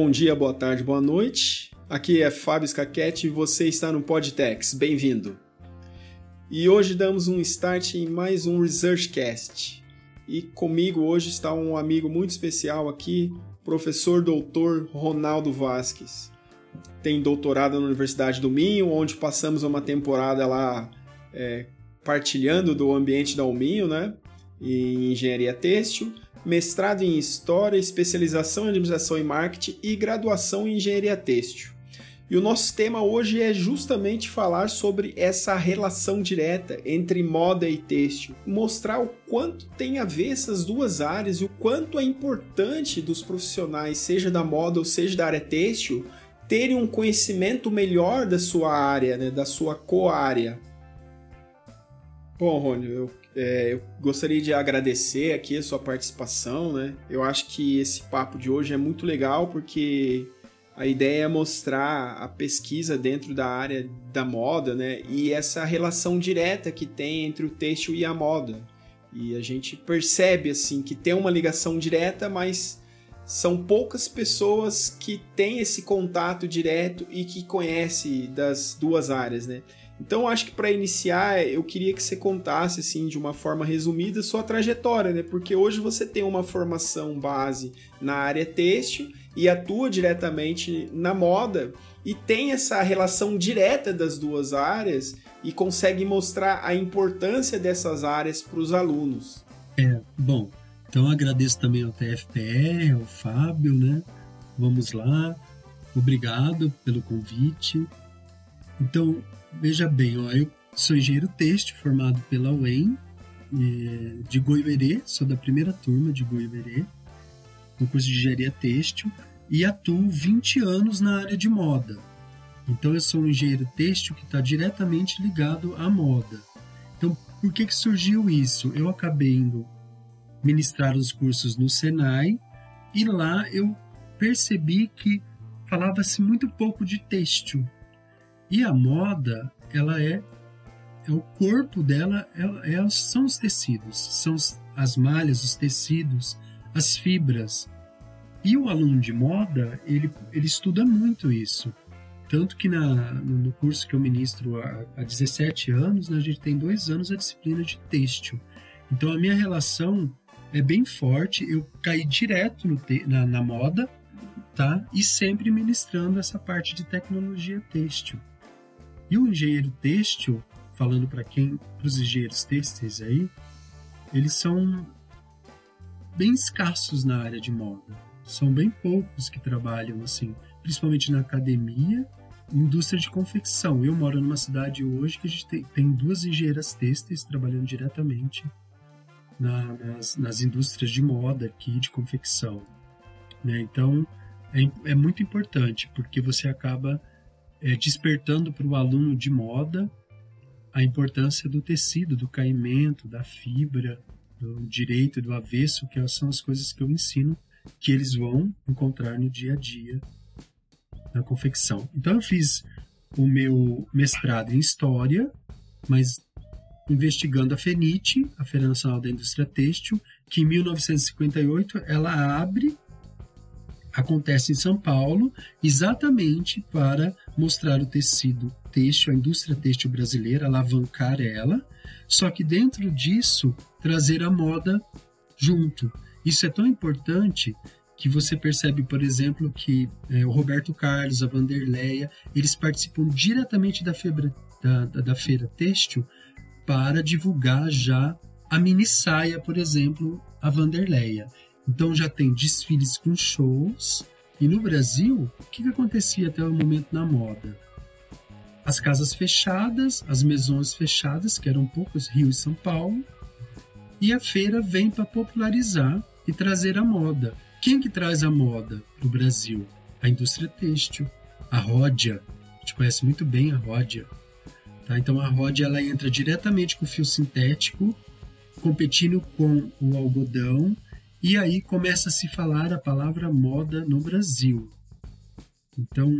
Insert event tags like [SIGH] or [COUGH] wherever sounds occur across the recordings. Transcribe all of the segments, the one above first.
Bom dia, boa tarde, boa noite. Aqui é Fábio Scaquete e você está no Podtex. Bem-vindo. E hoje damos um start em mais um ResearchCast. E comigo hoje está um amigo muito especial aqui, professor doutor Ronaldo Vasques. Tem doutorado na Universidade do Minho, onde passamos uma temporada lá é, partilhando do ambiente da Alminho, né? Em engenharia têxtil mestrado em História, especialização em Administração e Marketing e graduação em Engenharia Têxtil. E o nosso tema hoje é justamente falar sobre essa relação direta entre moda e têxtil, mostrar o quanto tem a ver essas duas áreas e o quanto é importante dos profissionais, seja da moda ou seja da área têxtil, terem um conhecimento melhor da sua área, né, da sua co-área. Bom, Rony, eu é, eu gostaria de agradecer aqui a sua participação, né? Eu acho que esse papo de hoje é muito legal porque a ideia é mostrar a pesquisa dentro da área da moda, né? E essa relação direta que tem entre o têxtil e a moda. E a gente percebe assim que tem uma ligação direta, mas são poucas pessoas que têm esse contato direto e que conhecem das duas áreas, né? Então acho que para iniciar eu queria que você contasse assim de uma forma resumida sua trajetória, né? Porque hoje você tem uma formação base na área têxtil e atua diretamente na moda e tem essa relação direta das duas áreas e consegue mostrar a importância dessas áreas para os alunos. É, bom, então agradeço também ao TFPR, ao Fábio, né? Vamos lá. Obrigado pelo convite. Então, Veja bem, ó, eu sou engenheiro têxtil formado pela UEM é, de Goiverê, sou da primeira turma de Goiverê, no curso de engenharia têxtil, e atuo 20 anos na área de moda. Então eu sou um engenheiro têxtil que está diretamente ligado à moda. Então, por que, que surgiu isso? Eu acabei indo ministrar os cursos no Senai e lá eu percebi que falava-se muito pouco de têxtil. E a moda, ela é, é o corpo dela é, é, são os tecidos, são as malhas, os tecidos, as fibras. E o aluno de moda, ele, ele estuda muito isso. Tanto que na, no curso que eu ministro há, há 17 anos, né, a gente tem dois anos a disciplina de têxtil. Então a minha relação é bem forte, eu caí direto te, na, na moda, tá? E sempre ministrando essa parte de tecnologia têxtil. E o engenheiro têxtil, falando para quem, para os engenheiros têxteis aí, eles são bem escassos na área de moda. São bem poucos que trabalham assim, principalmente na academia, indústria de confecção. Eu moro numa cidade hoje que a gente tem, tem duas engenheiras têxteis trabalhando diretamente na, nas, nas, indústrias de moda aqui, de confecção. Né? Então, é, é muito importante, porque você acaba é, despertando para o aluno de moda a importância do tecido, do caimento, da fibra, do direito, do avesso, que são as coisas que eu ensino que eles vão encontrar no dia a dia na confecção. Então eu fiz o meu mestrado em História, mas investigando a FENIT, a Feira Nacional da Indústria Têxtil, que em 1958 ela abre acontece em São Paulo exatamente para mostrar o tecido têxtil, a indústria têxtil brasileira, alavancar ela, só que dentro disso trazer a moda junto. Isso é tão importante que você percebe, por exemplo, que é, o Roberto Carlos, a Vanderleia, eles participam diretamente da, feira, da, da, da feira têxtil para divulgar já a mini saia, por exemplo, a Vanderleia. Então já tem desfiles com shows. E no Brasil, o que, que acontecia até o momento na moda? As casas fechadas, as mesões fechadas, que eram poucos, Rio e São Paulo, e a feira vem para popularizar e trazer a moda. Quem que traz a moda para o Brasil? A indústria têxtil, a Ródia. A gente conhece muito bem a Ródia. Tá? Então a Ródia ela entra diretamente com o fio sintético, competindo com o algodão e aí começa a se falar a palavra moda no Brasil. Então,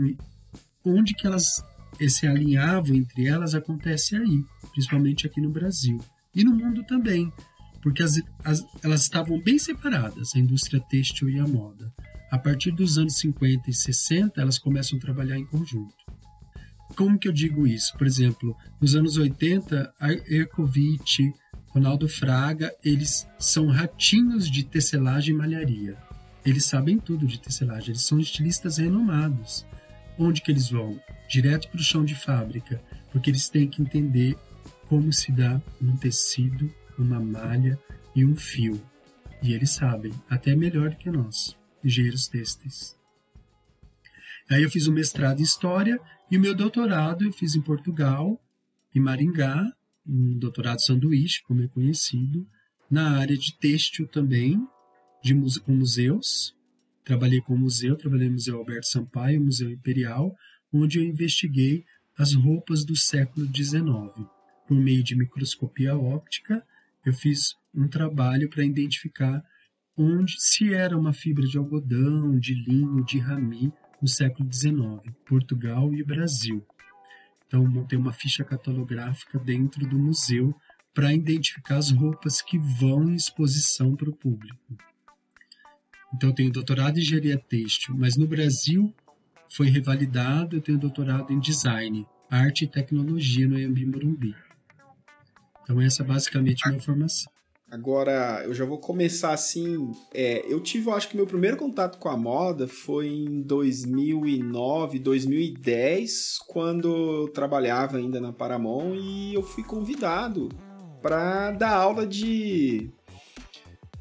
onde que elas se alinhavam entre elas acontece aí, principalmente aqui no Brasil. E no mundo também, porque as, as, elas estavam bem separadas, a indústria têxtil e a moda. A partir dos anos 50 e 60, elas começam a trabalhar em conjunto. Como que eu digo isso? Por exemplo, nos anos 80, Ercovitch, Ronaldo Fraga, eles são ratinhos de tecelagem e malharia. Eles sabem tudo de tecelagem, eles são estilistas renomados. Onde que eles vão? Direto para o chão de fábrica, porque eles têm que entender como se dá um tecido, uma malha e um fio. E eles sabem, até melhor que nós, engenheiros têxteis. Aí eu fiz um mestrado em História e o meu doutorado eu fiz em Portugal, em Maringá, um doutorado sanduíche, como é conhecido, na área de têxtil também, de com museus. Trabalhei com o museu, trabalhei no Museu Alberto Sampaio, Museu Imperial, onde eu investiguei as roupas do século XIX. Por meio de microscopia óptica, eu fiz um trabalho para identificar onde se era uma fibra de algodão, de linho, de rami no século XIX, Portugal e Brasil. Então, montei uma ficha catalográfica dentro do museu para identificar as roupas que vão em exposição para o público. Então, eu tenho doutorado em engenharia têxtil, mas no Brasil foi revalidado, eu tenho doutorado em design, arte e tecnologia no Embi Morumbi. Então, essa é basicamente a minha formação. Agora, eu já vou começar assim. É, eu tive, eu acho que meu primeiro contato com a moda foi em 2009, 2010, quando eu trabalhava ainda na Paramount e eu fui convidado para dar aula de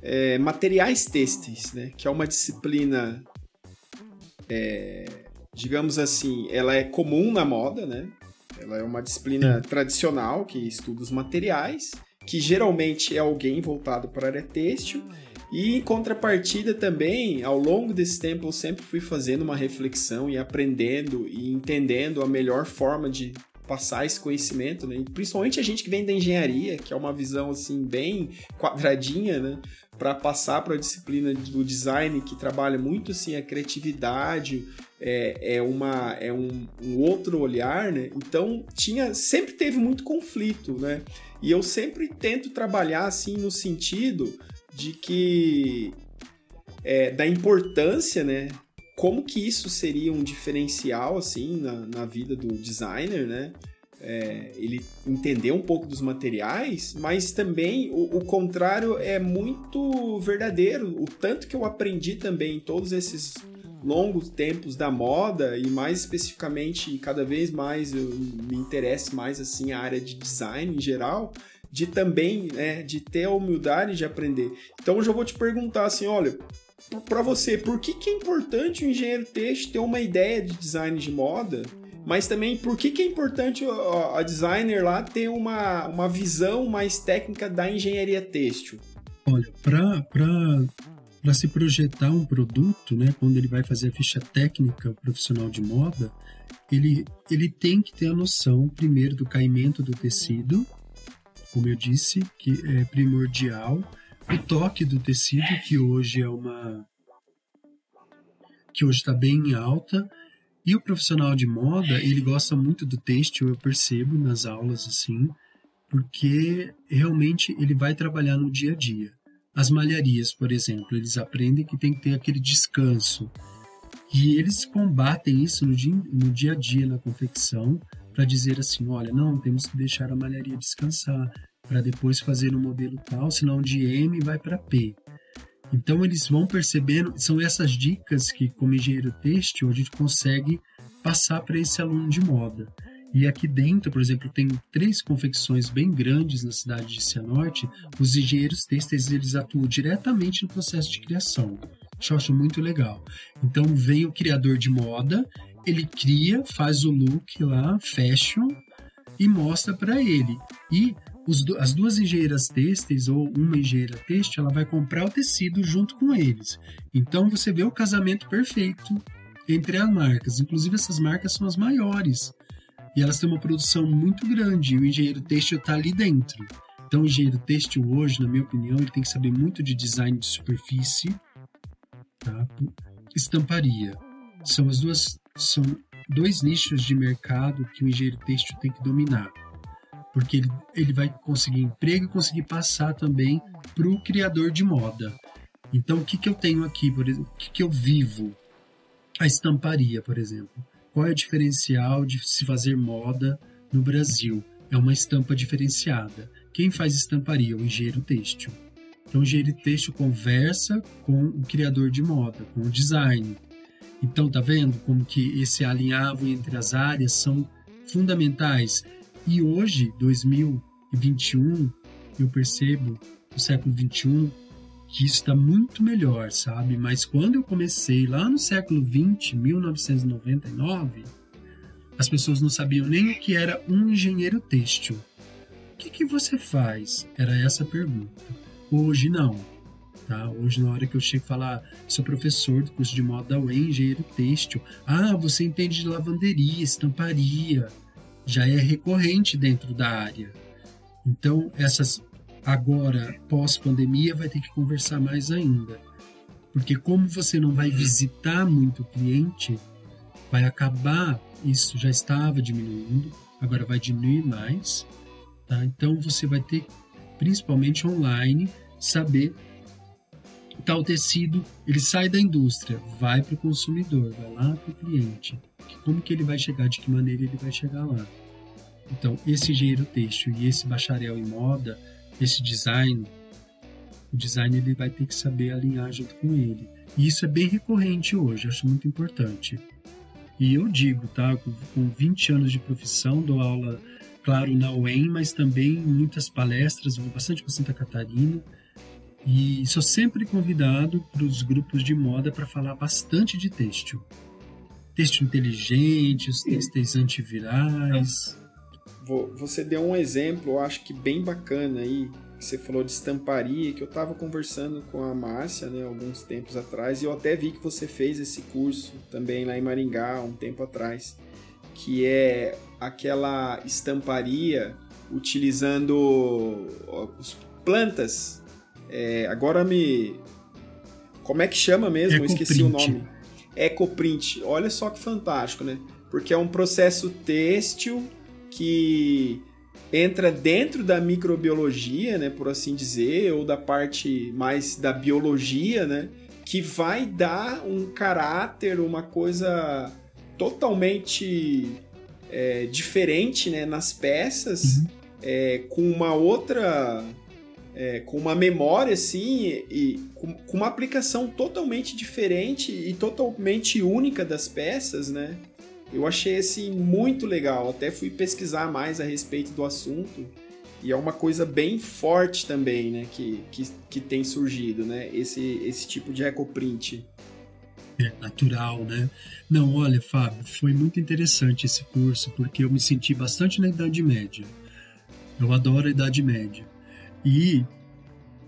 é, materiais têxteis, né? Que é uma disciplina, é, digamos assim, ela é comum na moda, né? Ela é uma disciplina tradicional que estuda os materiais que geralmente é alguém voltado para a área têxtil. E em contrapartida também, ao longo desse tempo, eu sempre fui fazendo uma reflexão e aprendendo e entendendo a melhor forma de passar esse conhecimento, né? principalmente a gente que vem da engenharia, que é uma visão assim bem quadradinha, né? Para passar para a disciplina do design que trabalha muito assim a criatividade, é, é, uma, é um, um outro olhar, né? Então tinha sempre teve muito conflito, né? E eu sempre tento trabalhar assim no sentido de que é, da importância, né? Como que isso seria um diferencial assim na, na vida do designer, né? É, ele entender um pouco dos materiais, mas também o, o, contrário é muito verdadeiro. O tanto que eu aprendi também em todos esses longos tempos da moda e mais especificamente cada vez mais eu me interesso mais assim a área de design em geral de também né, de ter a humildade de aprender então eu já vou te perguntar assim olha para você por que, que é importante o engenheiro têxtil ter uma ideia de design de moda mas também por que, que é importante a, designer lá ter uma, uma visão mais técnica da engenharia têxtil? Olha para para se projetar um produto, né, quando ele vai fazer a ficha técnica profissional de moda, ele, ele tem que ter a noção, primeiro, do caimento do tecido, como eu disse, que é primordial, o toque do tecido, que hoje é uma. que hoje está bem alta, e o profissional de moda, ele gosta muito do têxtil, eu percebo nas aulas assim, porque realmente ele vai trabalhar no dia a dia. As malharias, por exemplo, eles aprendem que tem que ter aquele descanso. E eles combatem isso no dia, no dia a dia na confecção para dizer assim: olha, não, temos que deixar a malharia descansar para depois fazer um modelo tal, senão de M vai para P. Então eles vão percebendo, são essas dicas que, como engenheiro têxtil, a gente consegue passar para esse aluno de moda. E aqui dentro, por exemplo, tem três confecções bem grandes na cidade de Cianorte. Os engenheiros têxteis eles atuam diretamente no processo de criação. Isso eu acho muito legal. Então vem o criador de moda, ele cria, faz o look lá, fashion, e mostra para ele. E as duas engenheiras têxteis ou uma engenheira têxtil, ela vai comprar o tecido junto com eles. Então você vê o casamento perfeito entre as marcas. Inclusive essas marcas são as maiores e elas têm uma produção muito grande e o engenheiro têxtil está ali dentro. Então, o engenheiro têxtil hoje, na minha opinião, ele tem que saber muito de design de superfície, tá? estamparia. São as duas são dois nichos de mercado que o engenheiro têxtil tem que dominar, porque ele, ele vai conseguir emprego e conseguir passar também para o criador de moda. Então, o que, que eu tenho aqui, por exemplo? O que, que eu vivo? A estamparia, por exemplo. Qual é o diferencial de se fazer moda no Brasil? É uma estampa diferenciada. Quem faz estamparia? O engenheiro têxtil. Então, o engenheiro têxtil conversa com o criador de moda, com o design. Então, tá vendo como que esse alinhavo entre as áreas são fundamentais. E hoje, 2021, eu percebo, no século 21, que isso está muito melhor, sabe? Mas quando eu comecei lá no século 20, 1999, as pessoas não sabiam nem o que era um engenheiro têxtil. O que, que você faz? Era essa a pergunta. Hoje não. Tá? Hoje, na hora que eu chego e falar, sou professor do curso de moda da UEM, engenheiro têxtil. Ah, você entende de lavanderia, estamparia. Já é recorrente dentro da área. Então, essas agora, pós-pandemia, vai ter que conversar mais ainda. Porque como você não vai visitar muito o cliente, vai acabar, isso já estava diminuindo, agora vai diminuir mais. Tá? Então, você vai ter, principalmente online, saber tal tecido, ele sai da indústria, vai para o consumidor, vai lá para o cliente. Como que ele vai chegar, de que maneira ele vai chegar lá. Então, esse engenheiro têxtil e esse bacharel em moda, esse design, o design ele vai ter que saber alinhar junto com ele. E isso é bem recorrente hoje, acho muito importante. E eu digo, tá, com 20 anos de profissão, dou aula, claro, na UEM, mas também muitas palestras, vou bastante para Santa Catarina, e sou sempre convidado para os grupos de moda para falar bastante de têxtil. Têxtil inteligente, os têxteis antivirais. Você deu um exemplo, eu acho que bem bacana aí. Você falou de estamparia, que eu estava conversando com a Márcia, né, alguns tempos atrás, e eu até vi que você fez esse curso também lá em Maringá, um tempo atrás, que é aquela estamparia utilizando as plantas é, agora me. Como é que chama mesmo? Eu esqueci o nome. Ecoprint. Olha só que fantástico, né? Porque é um processo têxtil que entra dentro da microbiologia, né, por assim dizer, ou da parte mais da biologia, né, que vai dar um caráter, uma coisa totalmente é, diferente, né, nas peças, uhum. é, com uma outra é, com uma memória assim e com, com, uma aplicação totalmente diferente e totalmente única das peças, né? Eu achei assim muito legal. Até fui pesquisar mais a respeito do assunto e é uma coisa bem forte também, né? Que, que, que tem surgido, né? Esse, esse tipo de ecoprint. É natural, né? Não, olha, Fábio, foi muito interessante esse curso porque eu me senti bastante na Idade Média. Eu adoro a Idade Média. E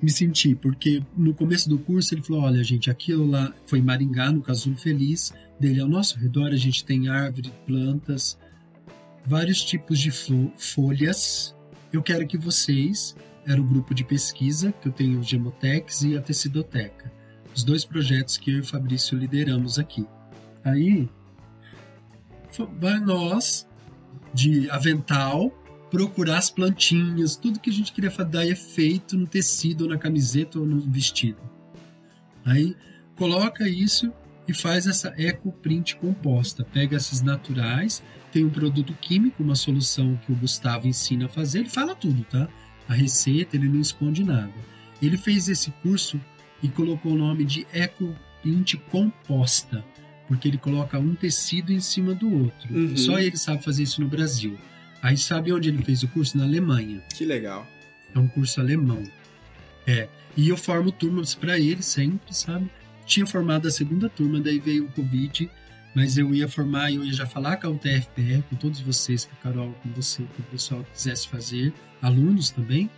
me senti, porque no começo do curso ele falou: olha, gente, aquilo lá foi Maringá, no Casulo Feliz, dele ao nosso redor a gente tem árvore, plantas, vários tipos de folhas. Eu quero que vocês, era o grupo de pesquisa, que eu tenho o Gemotex e a Tecidoteca, os dois projetos que eu e o Fabrício lideramos aqui. Aí, vai nós, de avental, procurar as plantinhas, tudo que a gente queria dar é feito no tecido, ou na camiseta ou no vestido. Aí coloca isso e faz essa ecoprint composta. Pega esses naturais, tem um produto químico, uma solução que o Gustavo ensina a fazer, ele fala tudo, tá? A receita, ele não esconde nada. Ele fez esse curso e colocou o nome de ecoprint composta, porque ele coloca um tecido em cima do outro. Uhum. Só ele sabe fazer isso no Brasil. Aí sabe onde ele fez o curso? Na Alemanha. Que legal. É um curso alemão. É. E eu formo turmas para ele sempre, sabe? Tinha formado a segunda turma, daí veio o Covid, mas eu ia formar, eu ia já falar com a UTFPR, com todos vocês, com a Carol, com você, com o pessoal que quisesse fazer, alunos também,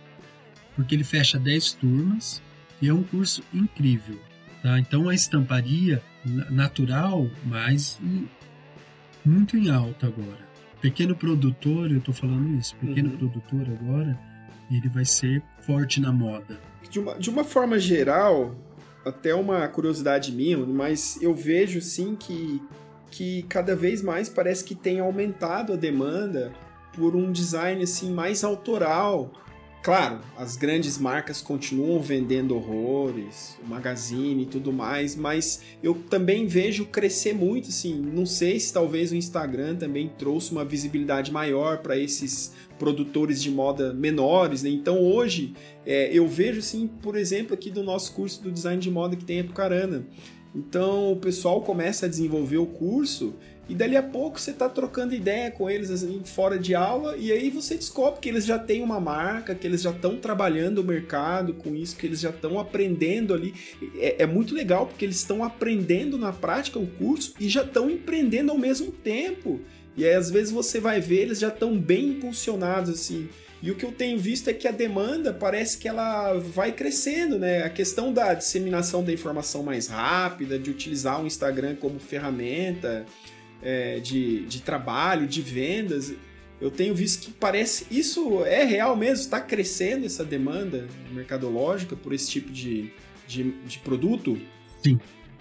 porque ele fecha 10 turmas e é um curso incrível. Tá? Então a estamparia natural, mas muito em alta agora pequeno produtor, eu estou falando isso, pequeno uhum. produtor agora, ele vai ser forte na moda. De uma, de uma forma geral, até uma curiosidade minha, mas eu vejo sim que, que cada vez mais parece que tem aumentado a demanda por um design assim mais autoral, Claro, as grandes marcas continuam vendendo horrores, o Magazine e tudo mais, mas eu também vejo crescer muito, assim, não sei se talvez o Instagram também trouxe uma visibilidade maior para esses produtores de moda menores, né? Então hoje é, eu vejo, assim, por exemplo, aqui do nosso curso do design de moda que tem a Pucarana. Então o pessoal começa a desenvolver o curso e dali a pouco você está trocando ideia com eles assim, fora de aula, e aí você descobre que eles já têm uma marca, que eles já estão trabalhando o mercado com isso, que eles já estão aprendendo ali. É, é, muito legal porque eles estão aprendendo na prática o curso e já estão empreendendo ao mesmo tempo. E aí, às vezes, você vai ver, eles já estão bem impulsionados, assim. E o que eu tenho visto é que a demanda parece que ela vai crescendo, né? A questão da disseminação da informação mais rápida, de utilizar o Instagram como ferramenta, é, de, de trabalho, de vendas, eu tenho visto que parece. Isso é real mesmo? Está crescendo essa demanda mercadológica por esse tipo de, de, de produto? Sim,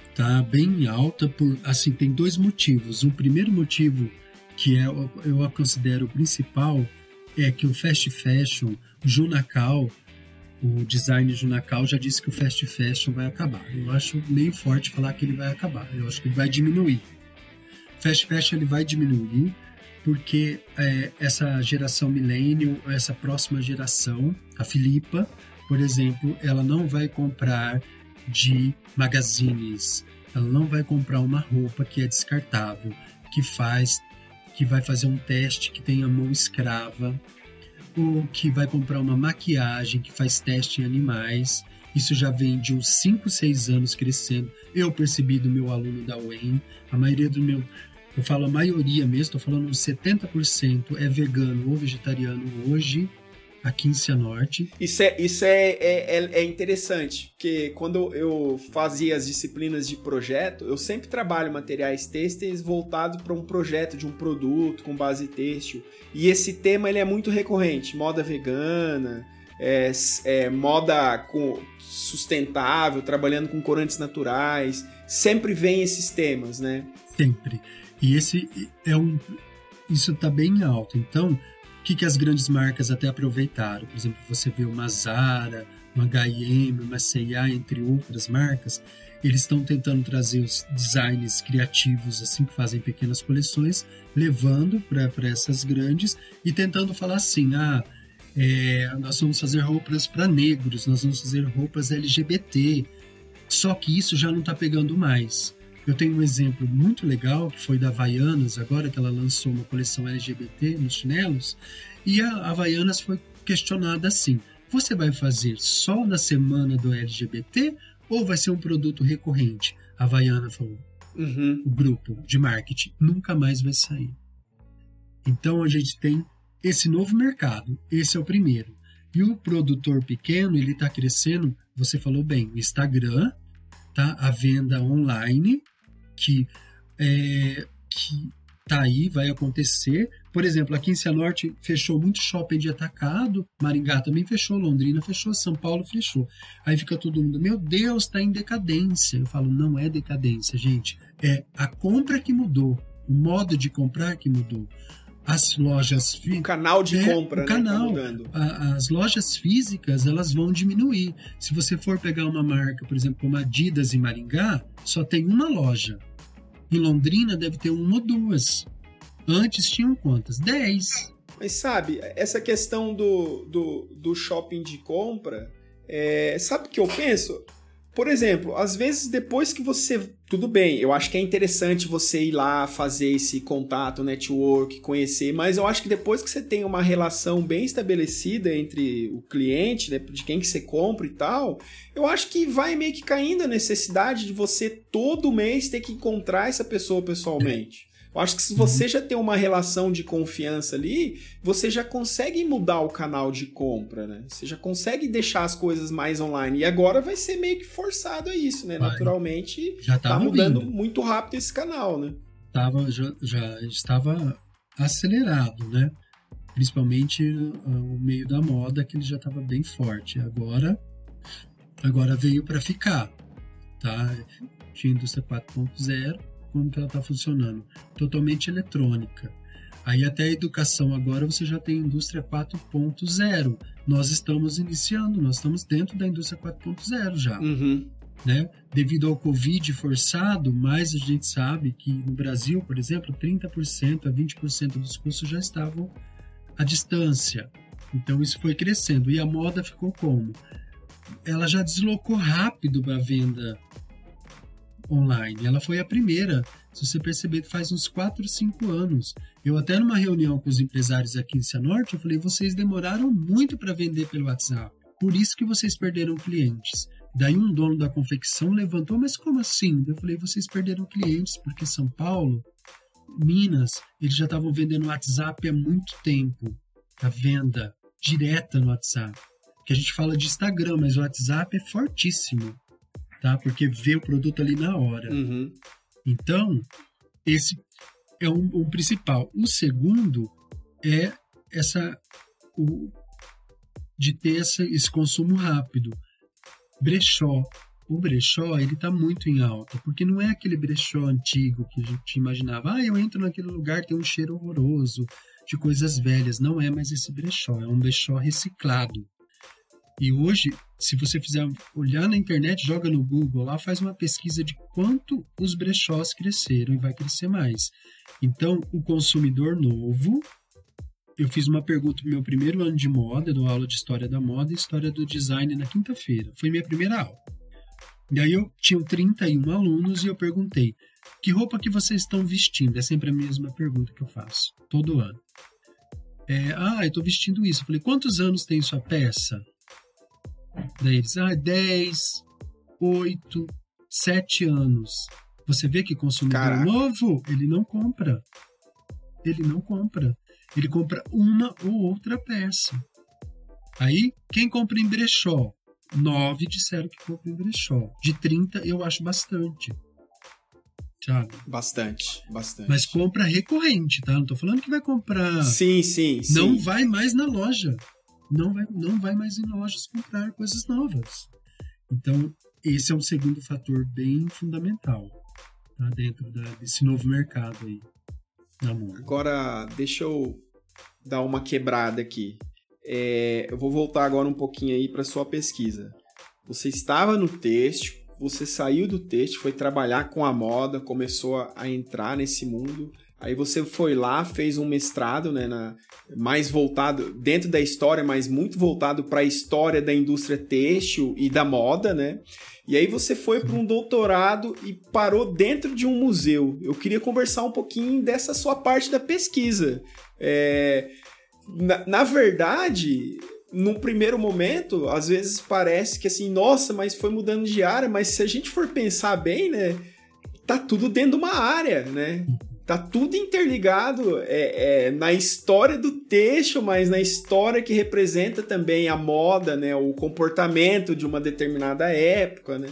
está bem alta por. Assim, tem dois motivos. O primeiro motivo, que é, eu considero o principal, é que o fast fashion, o Junacal, o design Junacal já disse que o fast fashion vai acabar. Eu acho meio forte falar que ele vai acabar. Eu acho que ele vai diminuir fast fashion ele vai diminuir porque é, essa geração millennial, essa próxima geração, a Filipa, por exemplo, ela não vai comprar de magazines, ela não vai comprar uma roupa que é descartável, que faz, que vai fazer um teste que tem a mão escrava, ou que vai comprar uma maquiagem que faz teste em animais. Isso já vem de uns 5, 6 anos crescendo. Eu percebi do meu aluno da UEM, a maioria do meu, eu falo a maioria mesmo, estou falando uns 70% é vegano ou vegetariano hoje aqui em Cianorte. Isso é, isso é, é, é, é interessante, porque quando eu fazia as disciplinas de projeto, eu sempre trabalho materiais têxteis voltado para um projeto de um produto com base têxtil. E esse tema ele é muito recorrente, moda vegana, é, é, moda com, sustentável, trabalhando com corantes naturais. Sempre vem esses temas, né? Sempre. E esse é um. Isso está bem alto. Então, o que, que as grandes marcas até aproveitaram? Por exemplo, você vê uma Zara, uma H&M, uma C&A, entre outras marcas, eles estão tentando trazer os designs criativos, assim, que fazem pequenas coleções, levando para essas grandes e tentando falar assim, ah, é, nós vamos fazer roupas para negros, nós vamos fazer roupas LGBT. Só que isso já não está pegando mais. Eu tenho um exemplo muito legal que foi da Havaianas, agora que ela lançou uma coleção LGBT nos chinelos, e a Havaianas foi questionada assim: você vai fazer só na semana do LGBT ou vai ser um produto recorrente? A Havaiana falou: uhum. o grupo de marketing nunca mais vai sair. Então a gente tem esse novo mercado, esse é o primeiro. E o produtor pequeno, ele está crescendo, você falou bem, o Instagram, tá? A venda online que é, que tá aí, vai acontecer. Por exemplo, aqui em Cianorte fechou muito shopping de atacado, Maringá também fechou, Londrina fechou, São Paulo fechou. Aí fica todo mundo, meu Deus, está em decadência. Eu falo, não é decadência, gente. É a compra que mudou, o modo de comprar que mudou. As lojas físicas. O canal de é, compra, o né, tá canal. Tá as lojas físicas elas vão diminuir. Se você for pegar uma marca, por exemplo, como Adidas em Maringá, só tem uma loja em Londrina deve ter uma ou duas. Antes tinham quantas? Dez. Mas sabe, essa questão do, do, do shopping de compra, é, sabe o que eu penso? Por exemplo, às vezes depois que você. Tudo bem, eu acho que é interessante você ir lá fazer esse contato, network, conhecer, mas eu acho que depois que você tem uma relação bem estabelecida entre o cliente, né, de quem que você compra e tal, eu acho que vai meio que caindo a necessidade de você todo mês ter que encontrar essa pessoa pessoalmente. Eu acho que se você uhum. já tem uma relação de confiança ali, você já consegue mudar o canal de compra, né? Você já consegue deixar as coisas mais online. E agora vai ser meio que forçado a isso, né? Vai. Naturalmente, já tá mudando vindo. muito rápido esse canal, né? Tava, já, já estava acelerado, né? Principalmente uh, o meio da moda, que ele já estava bem forte. Agora, agora veio para ficar, tá? Tinha indústria 4.0 como que ela está funcionando. Totalmente eletrônica. Aí até a educação agora você já tem indústria 4.0. Nós estamos iniciando, nós estamos dentro da indústria 4.0 já. Uhum. Né? Devido ao Covid forçado, mais a gente sabe que no Brasil, por exemplo, 30% a 20% dos cursos já estavam à distância. Então isso foi crescendo. E a moda ficou como? Ela já deslocou rápido para a venda online. Ela foi a primeira. Se você perceber, faz uns 4, 5 anos. Eu até numa reunião com os empresários aqui em Cianorte, eu falei, vocês demoraram muito para vender pelo WhatsApp. Por isso que vocês perderam clientes. Daí um dono da confecção levantou, mas como assim? Eu falei, vocês perderam clientes, porque São Paulo, Minas, eles já estavam vendendo WhatsApp há muito tempo. A venda direta no WhatsApp. Que a gente fala de Instagram, mas o WhatsApp é fortíssimo tá? Porque vê o produto ali na hora. Uhum. Então, esse é um, um, principal. O segundo é essa o, de ter essa, esse consumo rápido. Brechó. O brechó, ele está muito em alta, porque não é aquele brechó antigo que a gente imaginava. Ah, eu entro naquele lugar, tem um cheiro horroroso de coisas velhas. Não é mais esse brechó, é um brechó reciclado. E hoje, se você fizer olhar na internet, joga no Google lá, faz uma pesquisa de quanto os brechós cresceram e vai crescer mais. Então, o consumidor novo, eu fiz uma pergunta no meu primeiro ano de moda, dou aula de história da moda e história do design na quinta-feira. Foi minha primeira aula. E aí eu tinha 31 alunos e eu perguntei: "Que roupa que vocês estão vestindo?" É sempre a mesma pergunta que eu faço todo ano. É, ah, eu estou vestindo isso. Eu falei: "Quantos anos tem sua peça?" Daí eles, ah, 10, 8, 7 anos. Você vê que consumidor Caraca. novo, ele não compra. Ele não compra. Ele compra uma ou outra peça. Aí, quem compra em brechó? Nove disseram que compra em brechó. De 30, eu acho bastante. Sabe? Bastante, bastante. Mas compra recorrente, tá? Não tô falando que vai comprar. Sim, sim, sim. Não vai mais na loja não vai, não vai mais em lojas comprar coisas novas. Então, esse é um segundo fator bem fundamental tá? dentro da, desse novo mercado aí na moda. Agora, deixa eu dar uma quebrada aqui. É, eu vou voltar agora um pouquinho aí para sua pesquisa. Você estava no texto, você saiu do texto, foi trabalhar com a moda, começou a, a entrar nesse mundo. Aí você foi lá, fez um mestrado, né, na, mais voltado dentro da história, mas muito voltado para a história da indústria têxtil e da moda, né? E aí você foi para um doutorado e parou dentro de um museu. Eu queria conversar um pouquinho dessa sua parte da pesquisa. É, na, na verdade, num primeiro momento, às vezes parece que assim, nossa, mas foi mudando de área, mas se a gente for pensar bem, né, tá tudo dentro de uma área, né? Tá tudo interligado é, é, na história do texto, mas na história que representa também a moda, né, o comportamento de uma determinada época, né?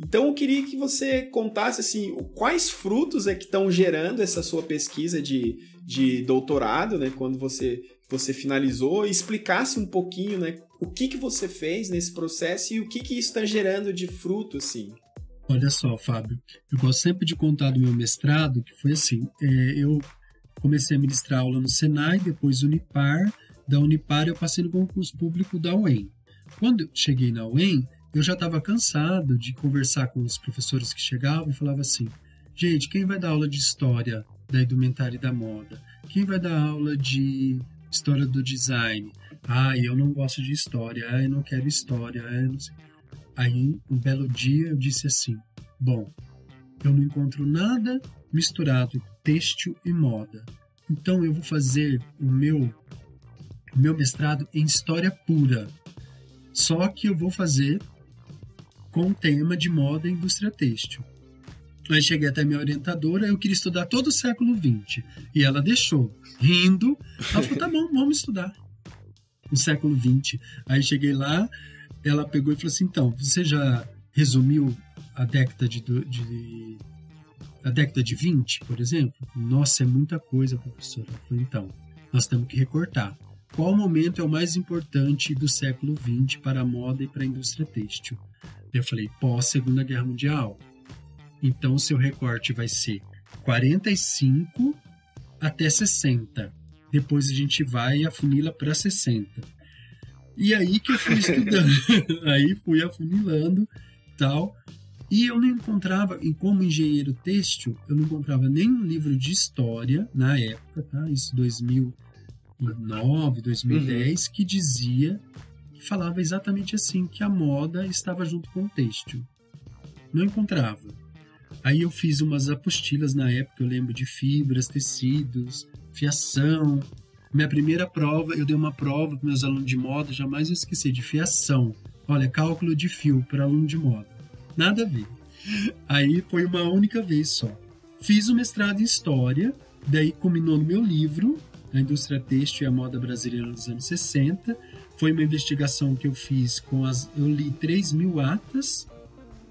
Então eu queria que você contasse assim, quais frutos é que estão gerando essa sua pesquisa de, de doutorado, né, quando você você finalizou, e explicasse um pouquinho, né, o que que você fez nesse processo e o que que isso está gerando de fruto, assim. Olha só, Fábio, eu gosto sempre de contar do meu mestrado, que foi assim, é, eu comecei a ministrar aula no Senai, depois Unipar, da Unipar eu passei no concurso público da UEM. Quando eu cheguei na UEM, eu já estava cansado de conversar com os professores que chegavam e falava assim, gente, quem vai dar aula de história da indumentária e da moda? Quem vai dar aula de história do design? Ah, eu não gosto de história, ah, eu não quero história, ah, eu não sei. Aí, um belo dia, eu disse assim: Bom, eu não encontro nada misturado têxtil e moda. Então eu vou fazer o meu o meu mestrado em história pura. Só que eu vou fazer com o tema de moda e indústria têxtil. Aí cheguei até minha orientadora, eu queria estudar todo o século XX. E ela deixou, rindo. Ela falou: tá bom, vamos estudar. O século XX. Aí cheguei lá, ela pegou e falou assim: então, você já resumiu a década de, de a década de 20, por exemplo? Nossa, é muita coisa, professora. Eu falei, então, nós temos que recortar. Qual momento é o mais importante do século XX para a moda e para a indústria têxtil? Eu falei, pós Segunda Guerra Mundial. Então, seu recorte vai ser 45 até 60. Depois a gente vai e afunila para 60. E aí que eu fui estudando. [LAUGHS] aí fui afunilando tal. E eu não encontrava, e como engenheiro têxtil, eu não encontrava nenhum livro de história na época, tá? Isso 2009, 2010, uhum. que dizia, que falava exatamente assim, que a moda estava junto com o têxtil. Não encontrava. Aí eu fiz umas apostilas na época, eu lembro de fibras, tecidos, fiação. Minha primeira prova, eu dei uma prova para meus alunos de moda, jamais eu esqueci, de fiação. Olha, cálculo de fio para aluno de moda. Nada a ver. Aí foi uma única vez só. Fiz o mestrado em História, daí culminou no meu livro, A Indústria Têxtil e a Moda Brasileira nos anos 60. Foi uma investigação que eu fiz com as... Eu li 3 mil atas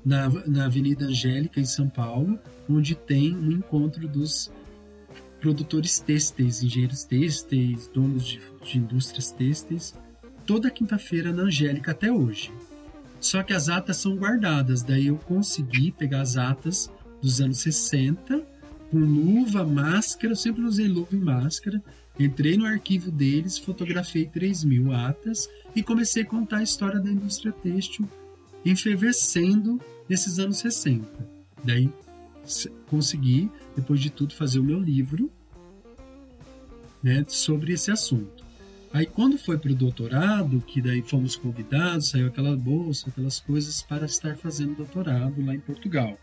na, na Avenida Angélica, em São Paulo, onde tem um encontro dos produtores têxteis, engenheiros têxteis, donos de, de indústrias têxteis, toda quinta-feira na Angélica até hoje. Só que as atas são guardadas, daí eu consegui pegar as atas dos anos 60, com luva, máscara, eu sempre usei luva e máscara. Entrei no arquivo deles, fotografei 3 mil atas e comecei a contar a história da indústria têxtil enfervescendo nesses anos 60. Daí consegui, depois de tudo, fazer o meu livro né, sobre esse assunto. Aí quando foi para o doutorado, que daí fomos convidados, saiu aquela bolsa, aquelas coisas para estar fazendo doutorado lá em Portugal.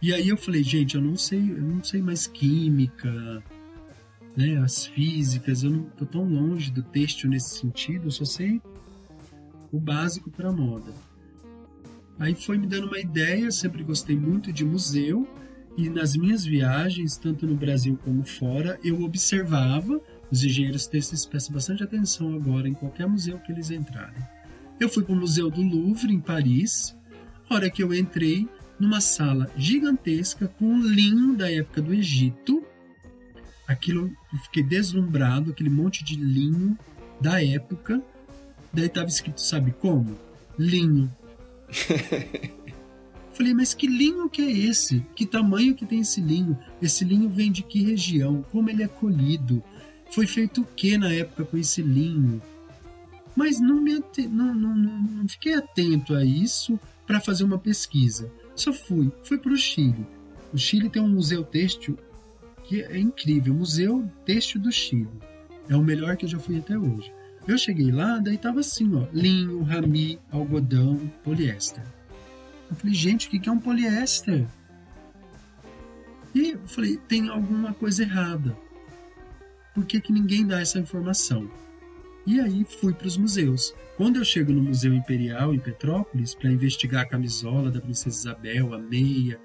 E aí eu falei, gente, eu não sei, eu não sei mais química, né, as físicas, eu não tô tão longe do texto nesse sentido, eu só sei o básico para moda. Aí foi me dando uma ideia, sempre gostei muito de museu e nas minhas viagens, tanto no Brasil como fora, eu observava os engenheiros têxteis prestam bastante atenção agora em qualquer museu que eles entrarem. Eu fui para o Museu do Louvre, em Paris. A hora que eu entrei, numa sala gigantesca com linho da época do Egito. Aquilo, eu fiquei deslumbrado, aquele monte de linho da época. Daí estava escrito, sabe como? Linho. [LAUGHS] Falei, mas que linho que é esse? Que tamanho que tem esse linho? Esse linho vem de que região? Como ele é colhido? Foi feito o que na época com esse linho? Mas não, me não, não, não, não fiquei atento a isso para fazer uma pesquisa. Só fui, fui para o Chile. O Chile tem um museu têxtil que é incrível, Museu Têxtil do Chile. É o melhor que eu já fui até hoje. Eu cheguei lá, daí tava assim, ó, linho, rami, algodão, poliéster. Eu falei, gente, o que é um poliéster? E eu falei, tem alguma coisa errada por que, que ninguém dá essa informação? E aí fui para os museus. Quando eu chego no Museu Imperial em Petrópolis para investigar a camisola da Princesa Isabel, a meia,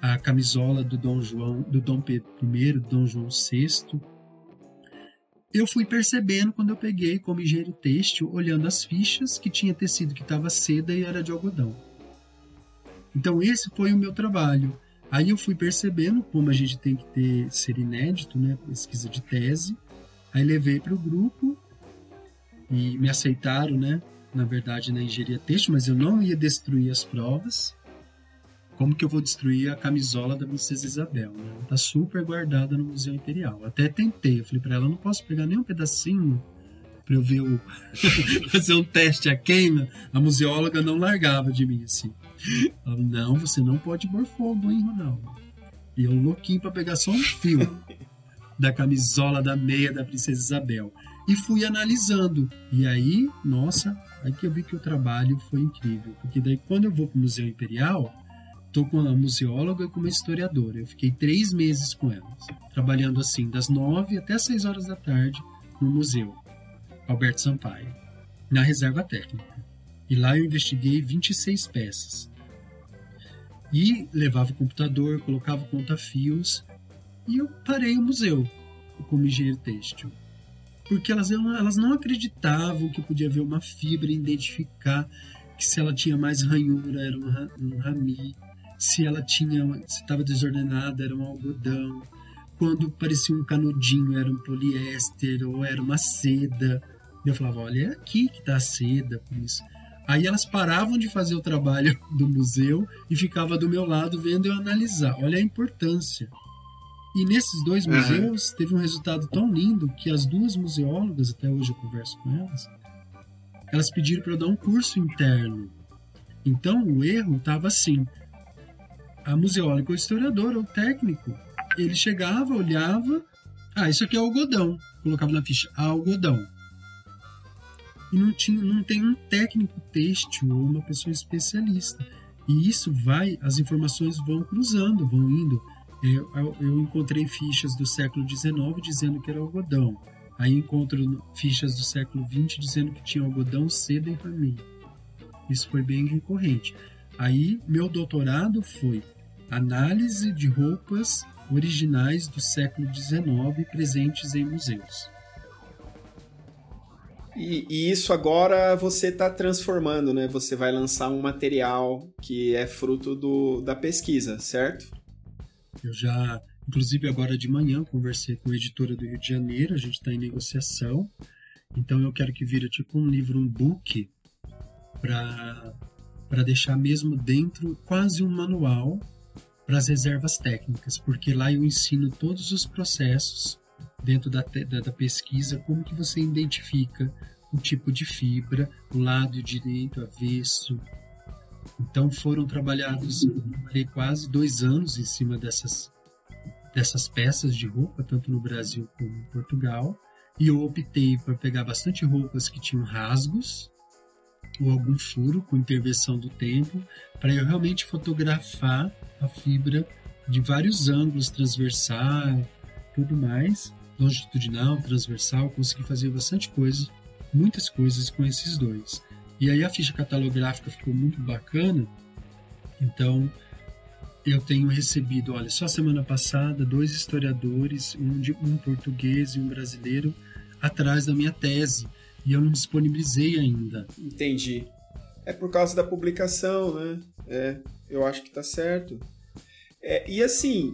a camisola do Dom João, do Dom Pedro I, do Dom João VI, eu fui percebendo quando eu peguei como engenheiro têxtil, olhando as fichas, que tinha tecido que estava seda e era de algodão. Então esse foi o meu trabalho. Aí eu fui percebendo como a gente tem que ter ser inédito, né, pesquisa de tese. Aí levei para o grupo e me aceitaram, né, na verdade na engenharia têxtil, mas eu não ia destruir as provas. Como que eu vou destruir a camisola da princesa Isabel? Né? Ela tá super guardada no Museu Imperial. Até tentei, eu falei para ela, não posso pegar nem um pedacinho para eu ver o [LAUGHS] fazer um teste a queima. A museóloga não largava de mim assim. Ela, não, você não pode pôr fogo, hein, Ronaldo? E eu louquinho para pegar só um fio da camisola da meia da princesa Isabel. E fui analisando. E aí, nossa, aí que eu vi que o trabalho foi incrível. Porque daí quando eu vou para o Museu Imperial, tô com uma museóloga e com uma historiadora. Eu fiquei três meses com elas, trabalhando assim, das nove até seis horas da tarde no museu. Alberto Sampaio, na reserva técnica. E lá eu investiguei 26 peças. E levava o computador, colocava conta-fios e eu parei o museu como engenheiro têxtil. Porque elas, elas não acreditavam que podia ver uma fibra e identificar que se ela tinha mais ranhura era um, um rami, se ela tinha, se estava desordenada era um algodão, quando parecia um canudinho era um poliéster ou era uma seda. Eu falava, olha, é aqui que está a seda, por isso. Aí elas paravam de fazer o trabalho [LAUGHS] do museu e ficava do meu lado vendo eu analisar. Olha a importância. E nesses dois museus uhum. teve um resultado tão lindo que as duas museólogas, até hoje eu converso com elas, elas pediram para eu dar um curso interno. Então o erro estava assim: a museóloga, o historiador, o técnico, ele chegava, olhava, ah, isso aqui é algodão, colocava na ficha, algodão. E não, tinha, não tem um técnico têxtil ou uma pessoa especialista. E isso vai, as informações vão cruzando, vão indo. Eu, eu, eu encontrei fichas do século XIX dizendo que era algodão. Aí encontro fichas do século XX dizendo que tinha algodão, seda e ramim. Isso foi bem recorrente. Aí meu doutorado foi análise de roupas originais do século XIX presentes em museus. E, e, isso agora você está transformando, né? Você vai lançar um material que é fruto do, da pesquisa, certo? Eu já, inclusive agora de manhã, conversei com a editora do Rio de Janeiro, a gente está em negociação. Então eu quero que vira tipo um livro, um book, para deixar mesmo dentro quase um manual para as reservas técnicas, porque lá eu ensino todos os processos dentro da, da, da, pesquisa, como que você identifica o tipo de fibra, o lado direito, avesso. Então foram trabalhados, eu quase dois anos em cima dessas, dessas peças de roupa, tanto no Brasil como em Portugal, e eu optei por pegar bastante roupas que tinham rasgos, ou algum furo com intervenção do tempo, para eu realmente fotografar a fibra de vários ângulos, transversal, tudo mais, longitudinal, transversal, consegui fazer bastante coisa, muitas coisas com esses dois. E aí a ficha catalográfica ficou muito bacana, então eu tenho recebido, olha, só semana passada, dois historiadores, um, de, um português e um brasileiro, atrás da minha tese, e eu não disponibilizei ainda. Entendi. É por causa da publicação, né? É, eu acho que tá certo. É, e assim,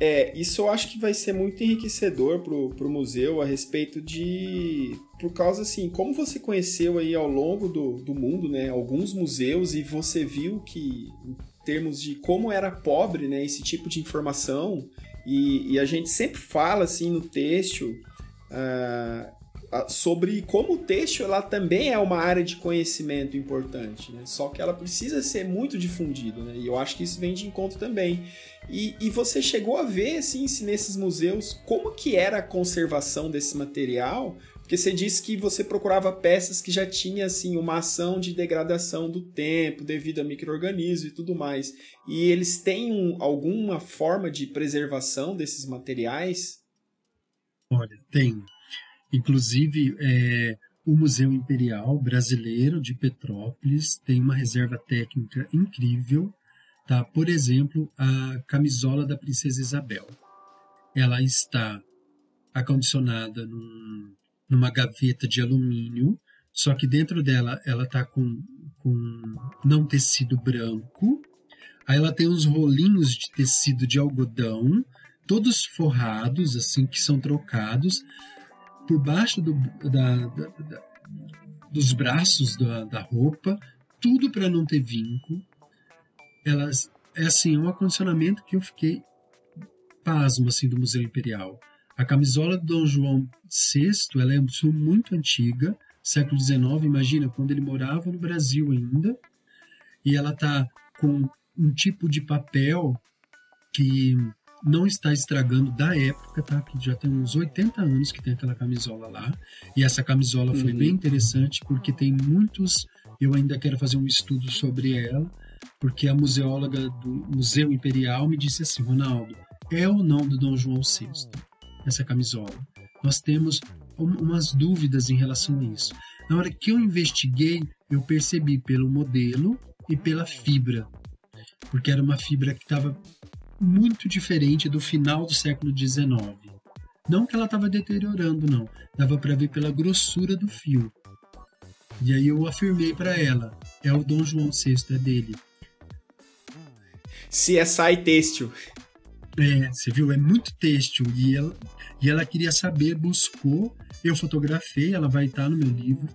é, isso eu acho que vai ser muito enriquecedor pro, pro museu a respeito de. Por causa assim, como você conheceu aí ao longo do, do mundo, né, alguns museus e você viu que, em termos de como era pobre, né, esse tipo de informação, e, e a gente sempre fala assim no texto. Uh, sobre como o texto ela também é uma área de conhecimento importante, né? Só que ela precisa ser muito difundida, né? E eu acho que isso vem de encontro também. E, e você chegou a ver, assim, se nesses museus, como que era a conservação desse material? Porque você disse que você procurava peças que já tinham, assim, uma ação de degradação do tempo devido a micro-organismos e tudo mais. E eles têm um, alguma forma de preservação desses materiais? Olha, tem. Inclusive, é, o Museu Imperial Brasileiro de Petrópolis tem uma reserva técnica incrível. Tá? Por exemplo, a camisola da Princesa Isabel. Ela está acondicionada num, numa gaveta de alumínio, só que dentro dela ela está com, com não tecido branco. Aí ela tem uns rolinhos de tecido de algodão, todos forrados, assim, que são trocados por baixo do, da, da, da, dos braços da, roupa, tudo para não ter vinco. Elas é assim, um acondicionamento que eu fiquei pasmo assim do Museu Imperial. A camisola do Dom João VI, ela é muito antiga, século XIX, imagina quando ele morava no Brasil ainda, e ela tá com um tipo de papel que não está estragando da época, tá? Que já tem uns 80 anos que tem aquela camisola lá. E essa camisola foi uhum. bem interessante porque tem muitos. Eu ainda quero fazer um estudo sobre ela, porque a museóloga do Museu Imperial me disse assim: Ronaldo, é ou não do Dom João VI essa camisola? Nós temos umas dúvidas em relação a isso. Na hora que eu investiguei, eu percebi pelo modelo e pela fibra, porque era uma fibra que estava muito diferente do final do século XIX. Não que ela estava deteriorando, não. Dava para ver pela grossura do fio. E aí eu afirmei para ela: é o Dom João VI, é dele. CSI têxtil. É, você viu? É muito têxtil. E ela, e ela queria saber, buscou. Eu fotografei, ela vai estar no meu livro.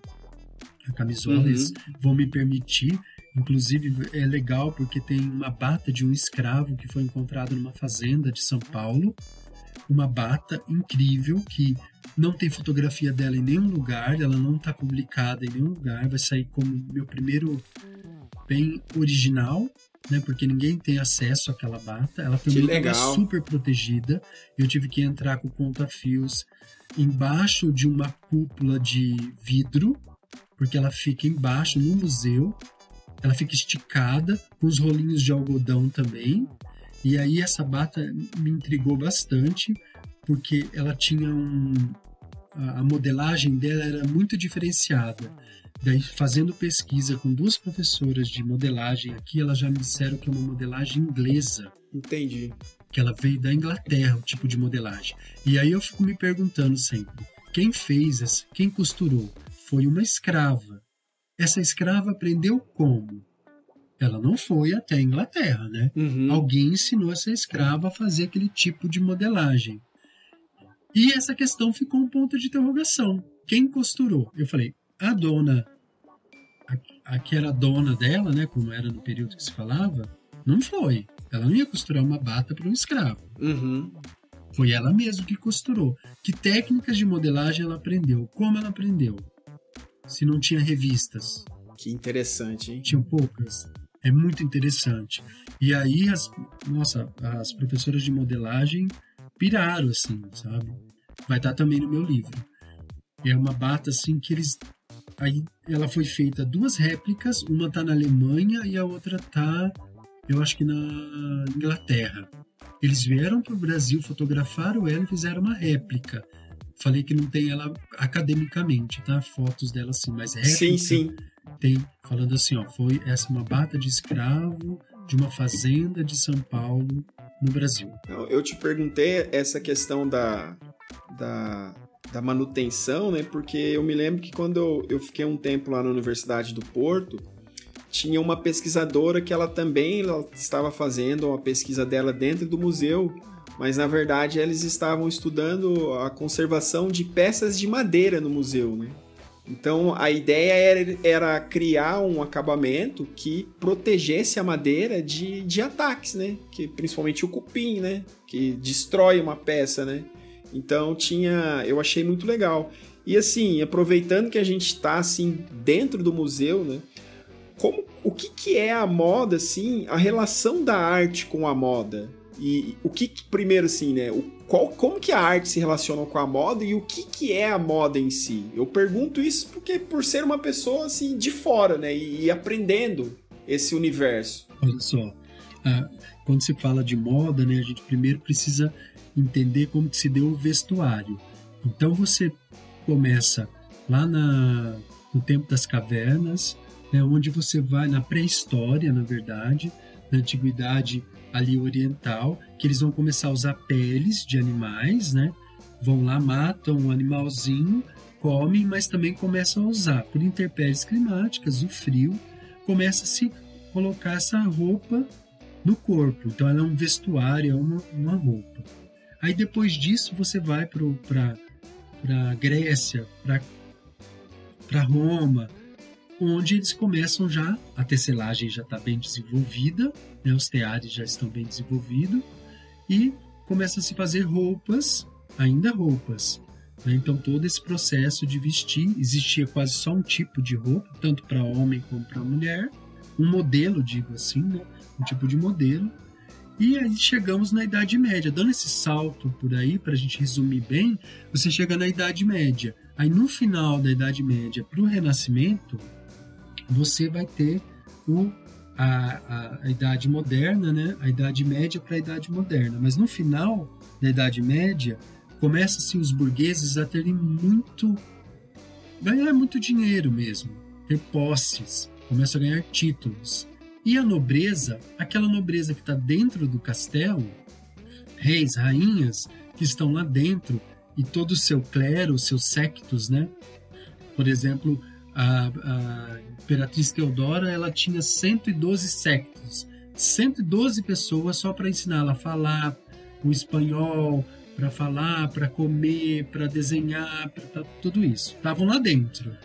A camisola, uhum. eles vão me permitir. Inclusive é legal porque tem uma bata de um escravo que foi encontrado numa fazenda de São Paulo. uma bata incrível que não tem fotografia dela em nenhum lugar, ela não está publicada em nenhum lugar, vai sair como meu primeiro bem original, né? Porque ninguém tem acesso àquela bata. Ela também estava super protegida. Eu tive que entrar com conta-fios embaixo de uma cúpula de vidro, porque ela fica embaixo no museu. Ela fica esticada, com os rolinhos de algodão também. E aí essa bata me intrigou bastante, porque ela tinha um. A modelagem dela era muito diferenciada. Daí, fazendo pesquisa com duas professoras de modelagem aqui, elas já me disseram que é uma modelagem inglesa. Entendi. Que ela veio da Inglaterra, o tipo de modelagem. E aí eu fico me perguntando sempre: quem fez essa? Quem costurou? Foi uma escrava. Essa escrava aprendeu como? Ela não foi até a Inglaterra, né? Uhum. Alguém ensinou essa escrava a fazer aquele tipo de modelagem. E essa questão ficou um ponto de interrogação. Quem costurou? Eu falei, a dona, a, a que era dona dela, né, como era no período que se falava, não foi. Ela não ia costurar uma bata para um escravo. Uhum. Foi ela mesma que costurou. Que técnicas de modelagem ela aprendeu? Como ela aprendeu? Se não tinha revistas. Que interessante, hein? Tinham poucas. É muito interessante. E aí, as, nossa, as professoras de modelagem piraram, assim, sabe? Vai estar também no meu livro. É uma bata, assim, que eles Aí ela foi feita duas réplicas, uma tá na Alemanha e a outra tá, eu acho que na Inglaterra. Eles vieram para o Brasil, fotografaram ela e fizeram uma réplica. Falei que não tem ela academicamente, tá? Fotos dela assim, mas réplica. Sim, sim. Tem, falando assim, ó, foi essa uma bata de escravo de uma fazenda de São Paulo no Brasil. Eu te perguntei essa questão da, da da manutenção, né? Porque eu me lembro que quando eu, eu fiquei um tempo lá na Universidade do Porto, tinha uma pesquisadora que ela também ela estava fazendo uma pesquisa dela dentro do museu, mas na verdade eles estavam estudando a conservação de peças de madeira no museu, né? Então a ideia era, era, criar um acabamento que protegesse a madeira de, de ataques, né? Que, principalmente o cupim, né? Que destrói uma peça, né? Então tinha, eu achei muito legal. E assim, aproveitando que a gente está assim dentro do museu, né? Como, o que, que é a moda, assim, a relação da arte com a moda? E o que, primeiro assim, né? O, qual, como que a arte se relaciona com a moda e o que, que é a moda em si? Eu pergunto isso porque por ser uma pessoa assim de fora, né? E, e aprendendo esse universo. Olha só, quando se fala de moda, né? A gente primeiro precisa entender como que se deu o vestuário. Então você começa lá na, no tempo das cavernas, né, onde você vai na pré-história, na verdade, na antiguidade ali oriental, que eles vão começar a usar peles de animais, né? Vão lá, matam um animalzinho, comem, mas também começam a usar, por intempéries climáticas, o frio, começa a se colocar essa roupa no corpo. Então ela é um vestuário, é uma, uma roupa. Aí depois disso você vai para Grécia, para Roma, onde eles começam já, a tecelagem já está bem desenvolvida, né, os teares já estão bem desenvolvidos, e começa a se fazer roupas, ainda roupas. Né? Então todo esse processo de vestir, existia quase só um tipo de roupa, tanto para homem como para mulher, um modelo, digo assim, né? um tipo de modelo, e aí chegamos na Idade Média. Dando esse salto por aí, para a gente resumir bem, você chega na Idade Média. Aí no final da Idade Média para o Renascimento, você vai ter o, a, a, a Idade Moderna, né? a Idade Média para a Idade Moderna. Mas no final da Idade Média, começa-se os burgueses a terem muito. ganhar muito dinheiro mesmo, ter posses, começam a ganhar títulos. E a nobreza, aquela nobreza que está dentro do castelo, reis, rainhas que estão lá dentro e todo o seu clero, seus sectos, né? Por exemplo, a, a Imperatriz Teodora, ela tinha 112 sectos, 112 pessoas só para ensiná-la a falar o espanhol, para falar, para comer, para desenhar, para tudo isso. Estavam lá dentro.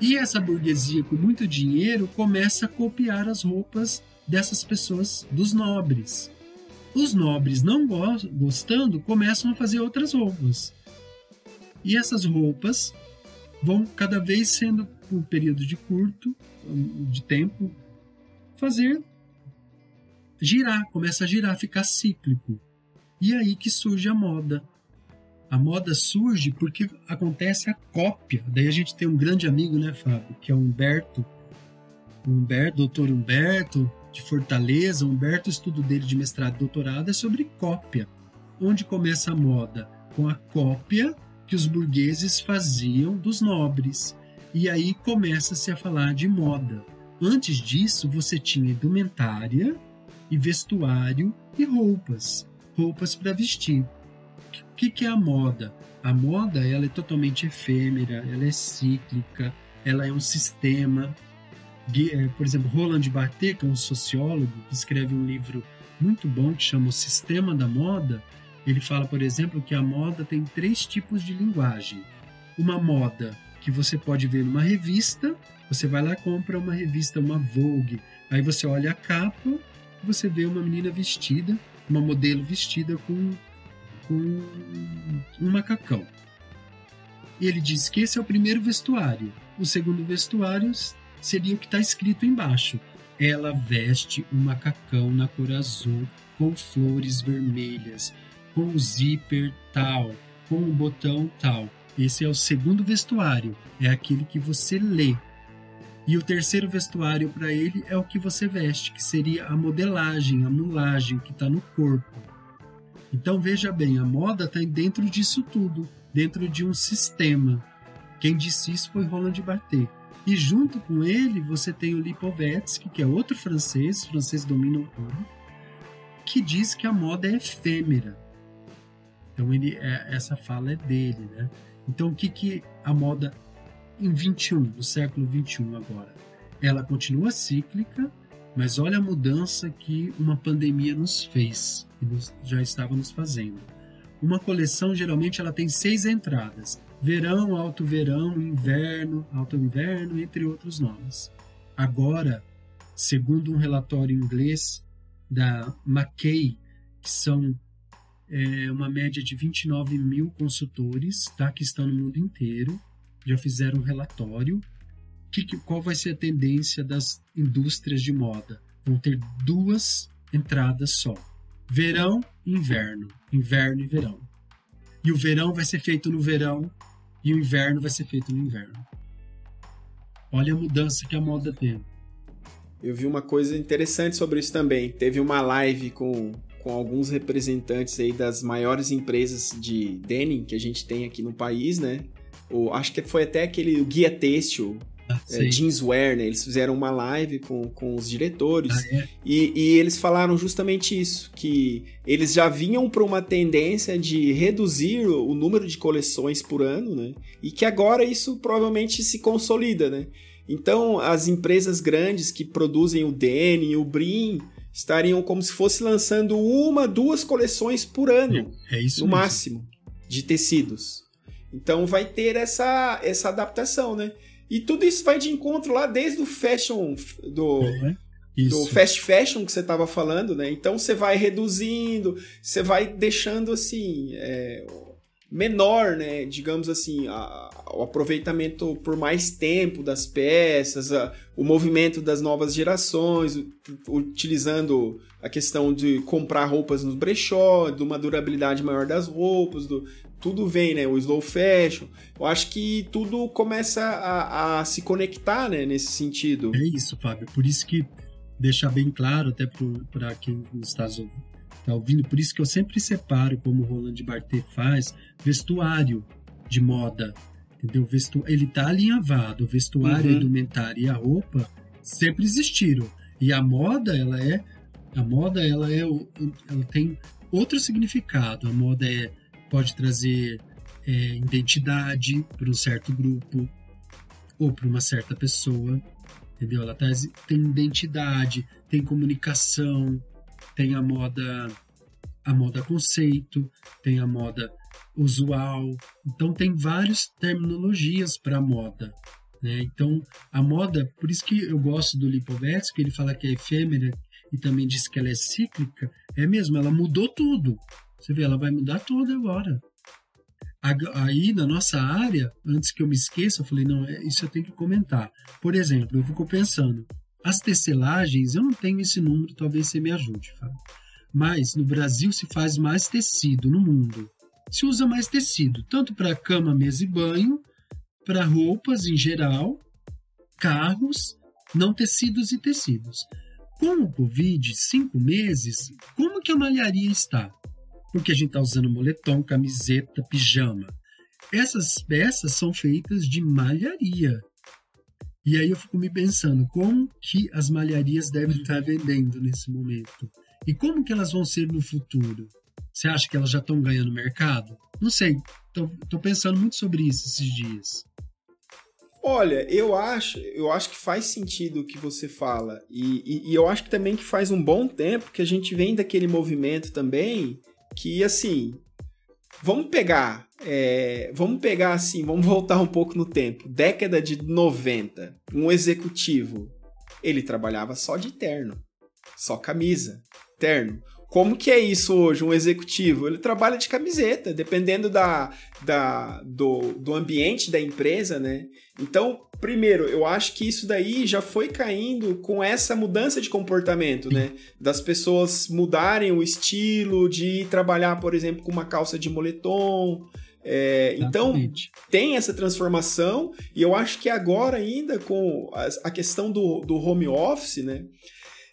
E essa burguesia com muito dinheiro começa a copiar as roupas dessas pessoas, dos nobres. Os nobres, não gostando, começam a fazer outras roupas. E essas roupas vão cada vez sendo, um período de curto, de tempo, fazer girar, começa a girar, ficar cíclico. E aí que surge a moda. A moda surge porque acontece a cópia. Daí a gente tem um grande amigo, né, Fábio, que é o Humberto. O Humberto, doutor Humberto, de Fortaleza. O Humberto, o estudo dele de mestrado e doutorado é sobre cópia. Onde começa a moda? Com a cópia que os burgueses faziam dos nobres. E aí começa-se a falar de moda. Antes disso, você tinha indumentária e vestuário e roupas, roupas para vestir. O que, que é a moda? A moda ela é totalmente efêmera, ela é cíclica, ela é um sistema. É, por exemplo, Roland Barthes, que é um sociólogo, escreve um livro muito bom que chama O Sistema da Moda, ele fala, por exemplo, que a moda tem três tipos de linguagem. Uma moda que você pode ver numa revista, você vai lá compra uma revista, uma Vogue, aí você olha a capa, você vê uma menina vestida, uma modelo vestida com, com um macacão. Ele diz que esse é o primeiro vestuário. O segundo vestuário seria o que está escrito embaixo. Ela veste um macacão na cor azul, com flores vermelhas, com o zíper tal, com o botão tal. Esse é o segundo vestuário, é aquele que você lê. E o terceiro vestuário para ele é o que você veste, que seria a modelagem, a mulagem que está no corpo. Então veja bem, a moda está dentro disso tudo, dentro de um sistema. Quem disse isso foi Roland Barthes. E junto com ele você tem o Lipovetsky, que é outro francês, os franceses dominam tudo, que diz que a moda é efêmera. Então ele, é, essa fala é dele, né? Então o que, que a moda em 21, no século 21 agora, ela continua cíclica, mas olha a mudança que uma pandemia nos fez e nos, já estava nos fazendo. Uma coleção geralmente ela tem seis entradas: verão, alto verão, inverno, alto inverno, entre outros nomes. Agora, segundo um relatório inglês da McKay, que são é, uma média de 29 mil consultores tá, que estão no mundo inteiro, já fizeram um relatório. Que, que, qual vai ser a tendência das indústrias de moda? Vão ter duas entradas só: verão e inverno. Inverno e verão. E o verão vai ser feito no verão e o inverno vai ser feito no inverno. Olha a mudança que a moda tem. Eu vi uma coisa interessante sobre isso também. Teve uma live com com alguns representantes aí das maiores empresas de denim que a gente tem aqui no país, né? O, acho que foi até aquele guia têxtil, ah, é, Jeanswear, né? Eles fizeram uma live com, com os diretores ah, é? e, e, eles falaram justamente isso, que eles já vinham para uma tendência de reduzir o, o número de coleções por ano, né? E que agora isso provavelmente se consolida, né? Então, as empresas grandes que produzem o denim, o brim, estariam como se fosse lançando uma, duas coleções por ano, é, é isso no mesmo. máximo, de tecidos. Então vai ter essa, essa adaptação, né? E tudo isso vai de encontro lá desde o fashion do, é, do fast fashion que você estava falando, né? Então você vai reduzindo, você vai deixando assim é, menor, né? Digamos assim, a, o aproveitamento por mais tempo das peças, a, o movimento das novas gerações, utilizando a questão de comprar roupas no brechó, de uma durabilidade maior das roupas, do, tudo vem, né? O slow fashion. Eu acho que tudo começa a, a se conectar, né? Nesse sentido. É isso, Fábio. Por isso que deixar bem claro, até para quem está tá ouvindo, por isso que eu sempre separo, como o Roland Barthes faz, vestuário de moda, entendeu? Vestu... Ele tá alinhavado, o vestuário, uhum. a indumentária e a roupa sempre existiram. E a moda, ela é a moda, ela é ela tem outro significado. A moda é pode trazer é, identidade para um certo grupo ou para uma certa pessoa, entendeu? Ela traz, tem identidade, tem comunicação, tem a moda a moda conceito, tem a moda usual. Então tem várias terminologias para moda. Né? Então a moda, por isso que eu gosto do Lipovetsky, ele fala que é efêmera e também diz que ela é cíclica, É mesmo, ela mudou tudo. Você vê, ela vai mudar tudo agora. Aí, na nossa área, antes que eu me esqueça, eu falei, não, é, isso eu tenho que comentar. Por exemplo, eu fico pensando, as tecelagens, eu não tenho esse número, talvez você me ajude, Fábio. Mas no Brasil se faz mais tecido no mundo. Se usa mais tecido, tanto para cama, mesa e banho, para roupas em geral, carros, não tecidos e tecidos. Com o Covid, cinco meses, como que a malharia está? Porque a gente está usando moletom, camiseta, pijama. Essas peças são feitas de malharia. E aí eu fico me pensando como que as malharias devem estar vendendo nesse momento. E como que elas vão ser no futuro? Você acha que elas já estão ganhando mercado? Não sei. Estou pensando muito sobre isso esses dias. Olha, eu acho, eu acho que faz sentido o que você fala. E, e, e, eu acho que também que faz um bom tempo que a gente vem daquele movimento também que, assim, vamos pegar, é, vamos pegar assim, vamos voltar um pouco no tempo. Década de 90, um executivo, ele trabalhava só de terno, só camisa, terno. Como que é isso hoje, um executivo? Ele trabalha de camiseta, dependendo da, da, do, do ambiente da empresa, né? Então, primeiro, eu acho que isso daí já foi caindo com essa mudança de comportamento, né? Das pessoas mudarem o estilo de trabalhar, por exemplo, com uma calça de moletom. É, então, tem essa transformação, e eu acho que agora, ainda com a, a questão do, do home office, né?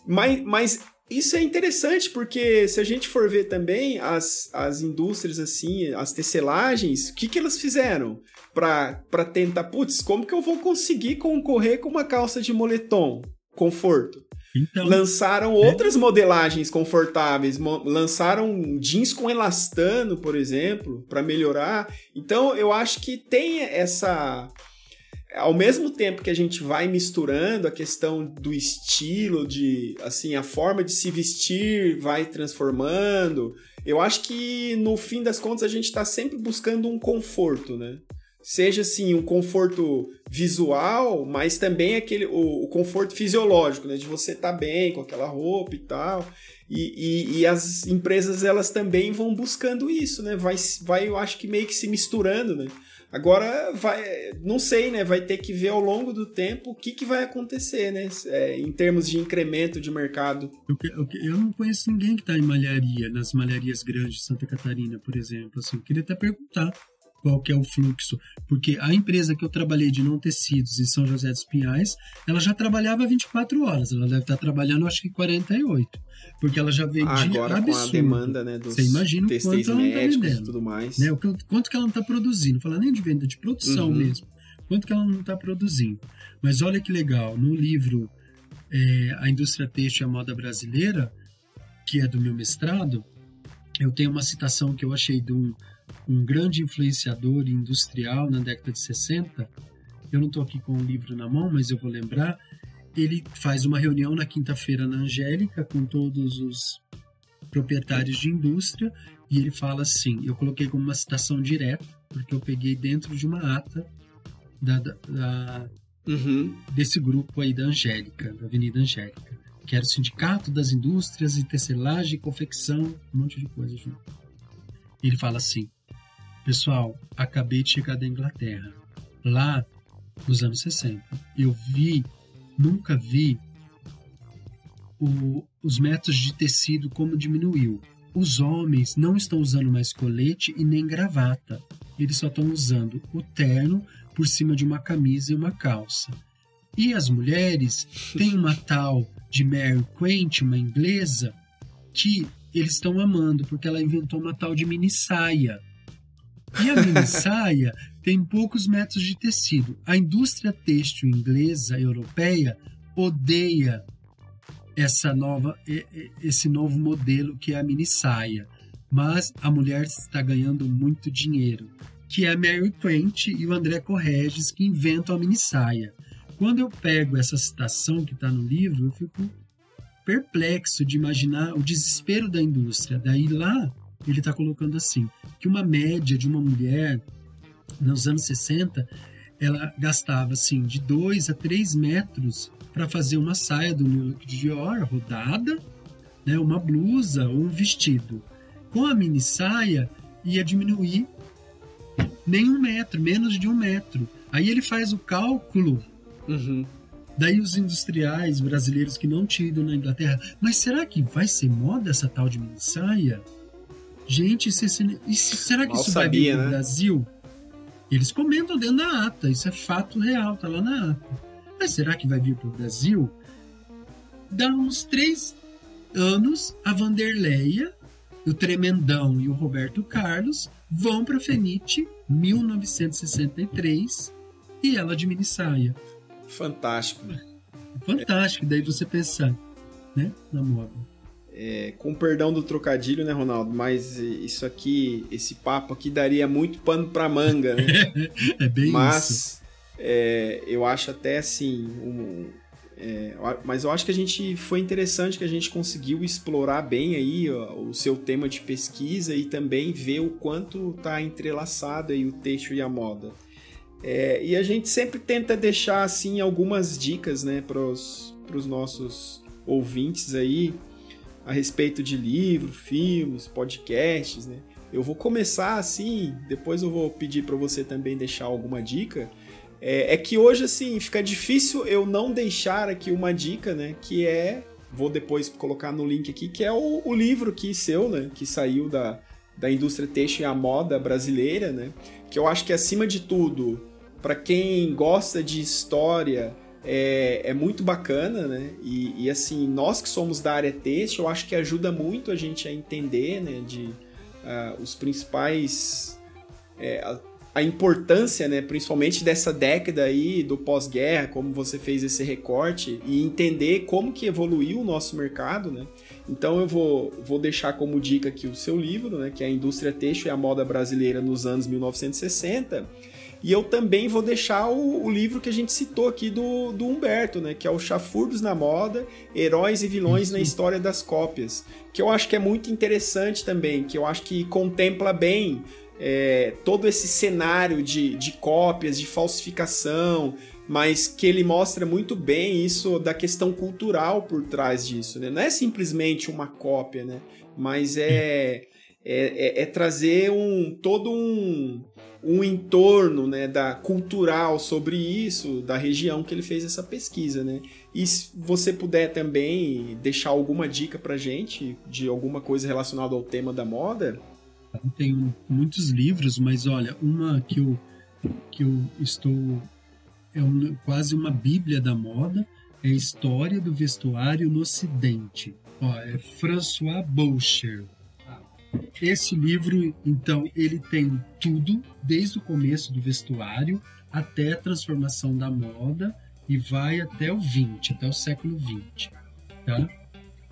Mas, mas isso é interessante porque se a gente for ver também as, as indústrias assim, as tecelagens, o que, que elas fizeram para tentar, putz, como que eu vou conseguir concorrer com uma calça de moletom? Conforto. Então, lançaram é. outras modelagens confortáveis, lançaram jeans com elastano, por exemplo, para melhorar. Então eu acho que tem essa ao mesmo tempo que a gente vai misturando a questão do estilo, de assim, a forma de se vestir vai transformando, eu acho que no fim das contas a gente está sempre buscando um conforto, né? Seja assim, um conforto visual, mas também aquele o, o conforto fisiológico, né? De você estar tá bem com aquela roupa e tal. E, e, e, as empresas elas também vão buscando isso, né? Vai, vai, eu acho que meio que se misturando, né? Agora vai, não sei, né? Vai ter que ver ao longo do tempo o que, que vai acontecer, né? É, em termos de incremento de mercado. Eu, eu, eu não conheço ninguém que está em malharia, nas malharias grandes de Santa Catarina, por exemplo. Assim, queria até perguntar qual que é o fluxo, porque a empresa que eu trabalhei de não tecidos em São José dos Pinhais, ela já trabalhava 24 horas, ela deve estar trabalhando acho que 48, porque ela já vendia Agora absurdo. com a demanda, né, dos Você imagina o quanto ela médicos tá e tudo mais. Né, o quanto que ela não está produzindo, falar nem de venda, de produção uhum. mesmo, quanto que ela não está produzindo. Mas olha que legal, no livro é, A Indústria Têxtil e a Moda Brasileira, que é do meu mestrado, eu tenho uma citação que eu achei de um um grande influenciador industrial na década de 60. Eu não estou aqui com o livro na mão, mas eu vou lembrar. Ele faz uma reunião na quinta-feira na Angélica com todos os proprietários de indústria e ele fala assim: eu coloquei como uma citação direta, porque eu peguei dentro de uma ata da, da, uhum. desse grupo aí da Angélica, da Avenida Angélica, que era o Sindicato das Indústrias e Tecelagem e Confecção, um monte de coisa junto. Ele fala assim: Pessoal, acabei de chegar da Inglaterra. Lá, nos anos 60, eu vi, nunca vi o, os métodos de tecido como diminuiu. Os homens não estão usando mais colete e nem gravata. Eles só estão usando o terno por cima de uma camisa e uma calça. E as mulheres têm uma tal de Mary Quant, uma inglesa, que eles estão amando, porque ela inventou uma tal de mini saia. E a mini saia tem poucos metros de tecido. A indústria têxtil inglesa, europeia, odeia essa nova, esse novo modelo que é a mini saia. Mas a mulher está ganhando muito dinheiro, que é a Mary Quant e o André Corregis que inventam a mini saia. Quando eu pego essa citação que está no livro, eu fico perplexo de imaginar o desespero da indústria. Daí lá ele está colocando assim, que uma média de uma mulher nos anos 60, ela gastava assim de 2 a 3 metros para fazer uma saia do New Look Dior rodada, né, uma blusa ou um vestido. Com a mini saia, ia diminuir nem um metro, menos de um metro. Aí ele faz o cálculo. Uhum. Daí os industriais brasileiros que não tinham ido na Inglaterra, mas será que vai ser moda essa tal de mini saia? Gente, se, se, será que Mal isso sabia, vai vir né? Brasil? Eles comentam dentro da ata, isso é fato real, tá lá na ata. Mas será que vai vir pro Brasil? Dá uns três anos, a Vanderleia, o Tremendão e o Roberto Carlos vão para Fenite 1963 e ela de mini saia. Fantástico. Fantástico, daí você pensar, né, na moda. É, com perdão do trocadilho, né, Ronaldo? Mas isso aqui, esse papo aqui daria muito pano para manga, né? [LAUGHS] é bem Mas, isso. É, eu acho até assim, um, é, mas eu acho que a gente foi interessante que a gente conseguiu explorar bem aí ó, o seu tema de pesquisa e também ver o quanto está entrelaçado aí o texto e a moda. É, e a gente sempre tenta deixar assim algumas dicas né, para os nossos ouvintes aí a respeito de livros, filmes, podcasts. Né? Eu vou começar assim, depois eu vou pedir para você também deixar alguma dica é, é, que hoje, assim, fica difícil eu não deixar aqui uma dica, né? Que é. Vou depois colocar no link aqui, que é o, o livro que seu, né? Que saiu da, da indústria têxtil e a moda brasileira, né? Que eu acho que acima de tudo, para quem gosta de história, é, é muito bacana, né? E, e, assim, nós que somos da área têxtil, eu acho que ajuda muito a gente a entender, né? De uh, os principais é, a importância, né, principalmente dessa década aí do pós-guerra, como você fez esse recorte e entender como que evoluiu o nosso mercado, né? Então eu vou, vou deixar como dica aqui o seu livro, né, que é a Indústria Têxtil e a Moda Brasileira nos anos 1960. E eu também vou deixar o, o, livro que a gente citou aqui do, do Humberto, né? Que é o Chafurdos na Moda, Heróis e Vilões na História das Cópias. Que eu acho que é muito interessante também, que eu acho que contempla bem é, todo esse cenário de, de cópias, de falsificação, mas que ele mostra muito bem isso da questão cultural por trás disso, né? Não é simplesmente uma cópia, né? Mas é, é, é, é trazer um todo um, um entorno né, da cultural sobre isso, da região que ele fez essa pesquisa, né? E se você puder também deixar alguma dica pra gente de alguma coisa relacionada ao tema da moda, tenho muitos livros, mas olha, uma que eu, que eu estou. É um, quase uma bíblia da moda, é História do Vestuário no Ocidente. Ó, é François Boucher. Esse livro, então, ele tem tudo, desde o começo do vestuário até a transformação da moda e vai até o 20, até o século 20. Tá?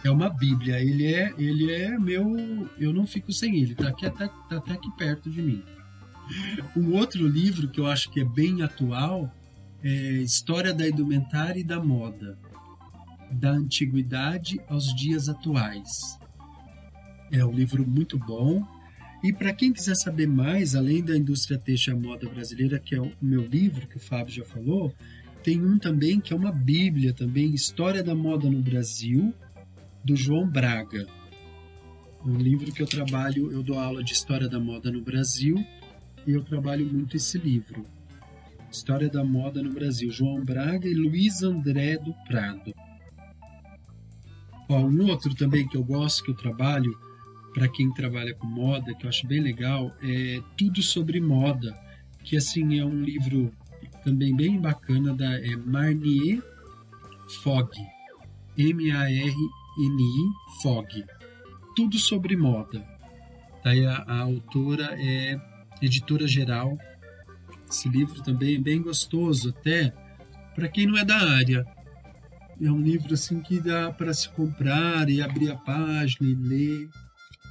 é uma Bíblia. Ele é, ele é meu. Eu não fico sem ele. Tá, aqui, tá, tá até aqui perto de mim. Um outro livro que eu acho que é bem atual é História da Indumentária e da Moda, da Antiguidade aos Dias Atuais. É um livro muito bom. E para quem quiser saber mais, além da indústria têxtil e moda brasileira, que é o meu livro, que o Fábio já falou, tem um também que é uma bíblia também, História da Moda no Brasil, do João Braga. Um livro que eu trabalho, eu dou aula de História da Moda no Brasil e eu trabalho muito esse livro. História da Moda no Brasil, João Braga e Luiz André do Prado. Ó, um outro também que eu gosto, que eu trabalho, para quem trabalha com moda, que eu acho bem legal, é Tudo sobre Moda, que assim é um livro também bem bacana da é Marnier Fogg, M-A-R N.I. Fogg. Tudo sobre moda. Daí a, a autora é editora geral. Esse livro também é bem gostoso, até para quem não é da área. É um livro assim que dá para se comprar e abrir a página e ler.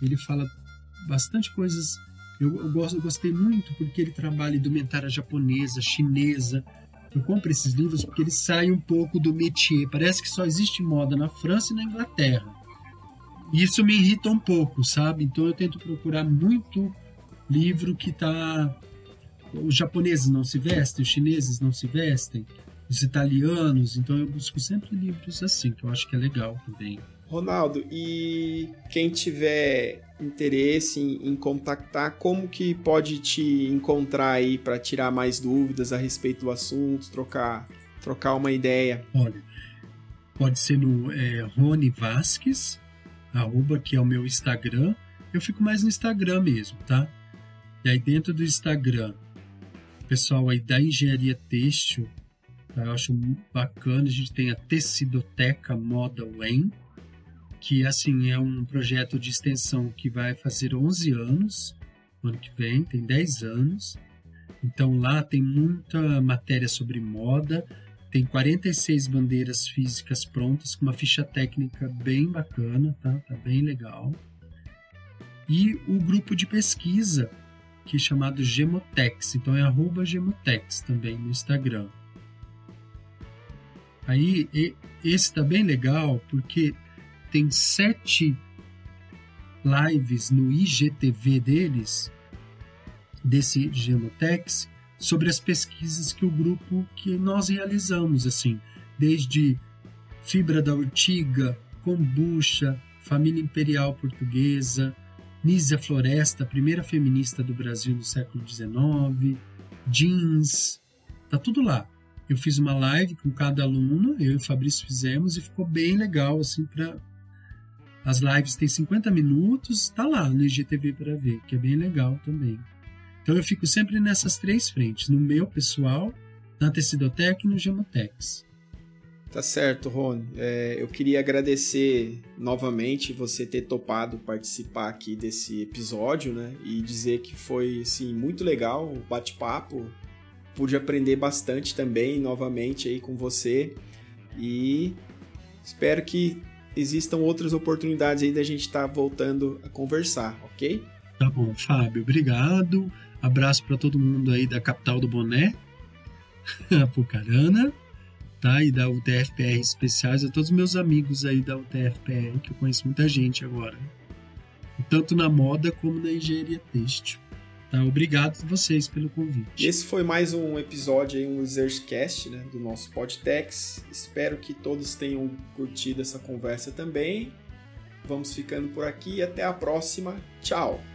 Ele fala bastante coisas. Eu, eu, gosto, eu gostei muito porque ele trabalha indumentária japonesa, chinesa, eu compro esses livros porque eles saem um pouco do métier. Parece que só existe moda na França e na Inglaterra. E isso me irrita um pouco, sabe? Então eu tento procurar muito livro que tá os japoneses não se vestem, os chineses não se vestem, os italianos, então eu busco sempre livros assim, que eu acho que é legal também. Ronaldo, e quem tiver interesse em, em, contactar, como que pode te encontrar aí para tirar mais dúvidas a respeito do assunto, trocar, trocar uma ideia? Olha, pode ser no é, Rony Vasques, arroba, que é o meu Instagram. Eu fico mais no Instagram mesmo, tá? E aí dentro do Instagram, pessoal aí da engenharia têxtil, tá? eu acho bacana, a gente tem a Tecidoteca Moda WEN, que assim é um projeto de extensão que vai fazer 11 anos, ano que vem, tem 10 anos. Então lá tem muita matéria sobre moda, tem 46 bandeiras físicas prontas com uma ficha técnica bem bacana, tá? Tá bem legal. E o grupo de pesquisa, que é chamado Gemotex, então é arroba Gemotex também no Instagram. Aí esse tá bem legal porque tem sete lives no IGTV deles, desse Gemotex, sobre as pesquisas que o grupo que nós realizamos, assim, desde fibra da urtiga, kombucha, família imperial portuguesa, Nízia Floresta, primeira feminista do Brasil no século XIX, jeans, tá tudo lá. Eu fiz uma live com cada aluno, eu e o Fabrício fizemos e ficou bem legal assim para as lives têm 50 minutos, tá lá no IGTV para ver, que é bem legal também. Então eu fico sempre nessas três frentes, no meu pessoal, na Tecidotec e no Gemotex. Tá certo, Rony. É, eu queria agradecer novamente você ter topado participar aqui desse episódio, né? E dizer que foi, assim, muito legal o bate-papo. Pude aprender bastante também, novamente, aí com você. E espero que existam outras oportunidades aí da gente estar tá voltando a conversar, ok? Tá bom, Fábio, obrigado. Abraço para todo mundo aí da capital do Boné, [LAUGHS] Apucarana, tá? E da UTFPR especiais, a todos os meus amigos aí da UTFPR, que eu conheço muita gente agora. Tanto na moda como na engenharia têxtil. Tá, obrigado a vocês pelo convite. Esse foi mais um episódio aí, um Researchcast, né, do nosso Podtex. Espero que todos tenham curtido essa conversa também. Vamos ficando por aqui e até a próxima. Tchau!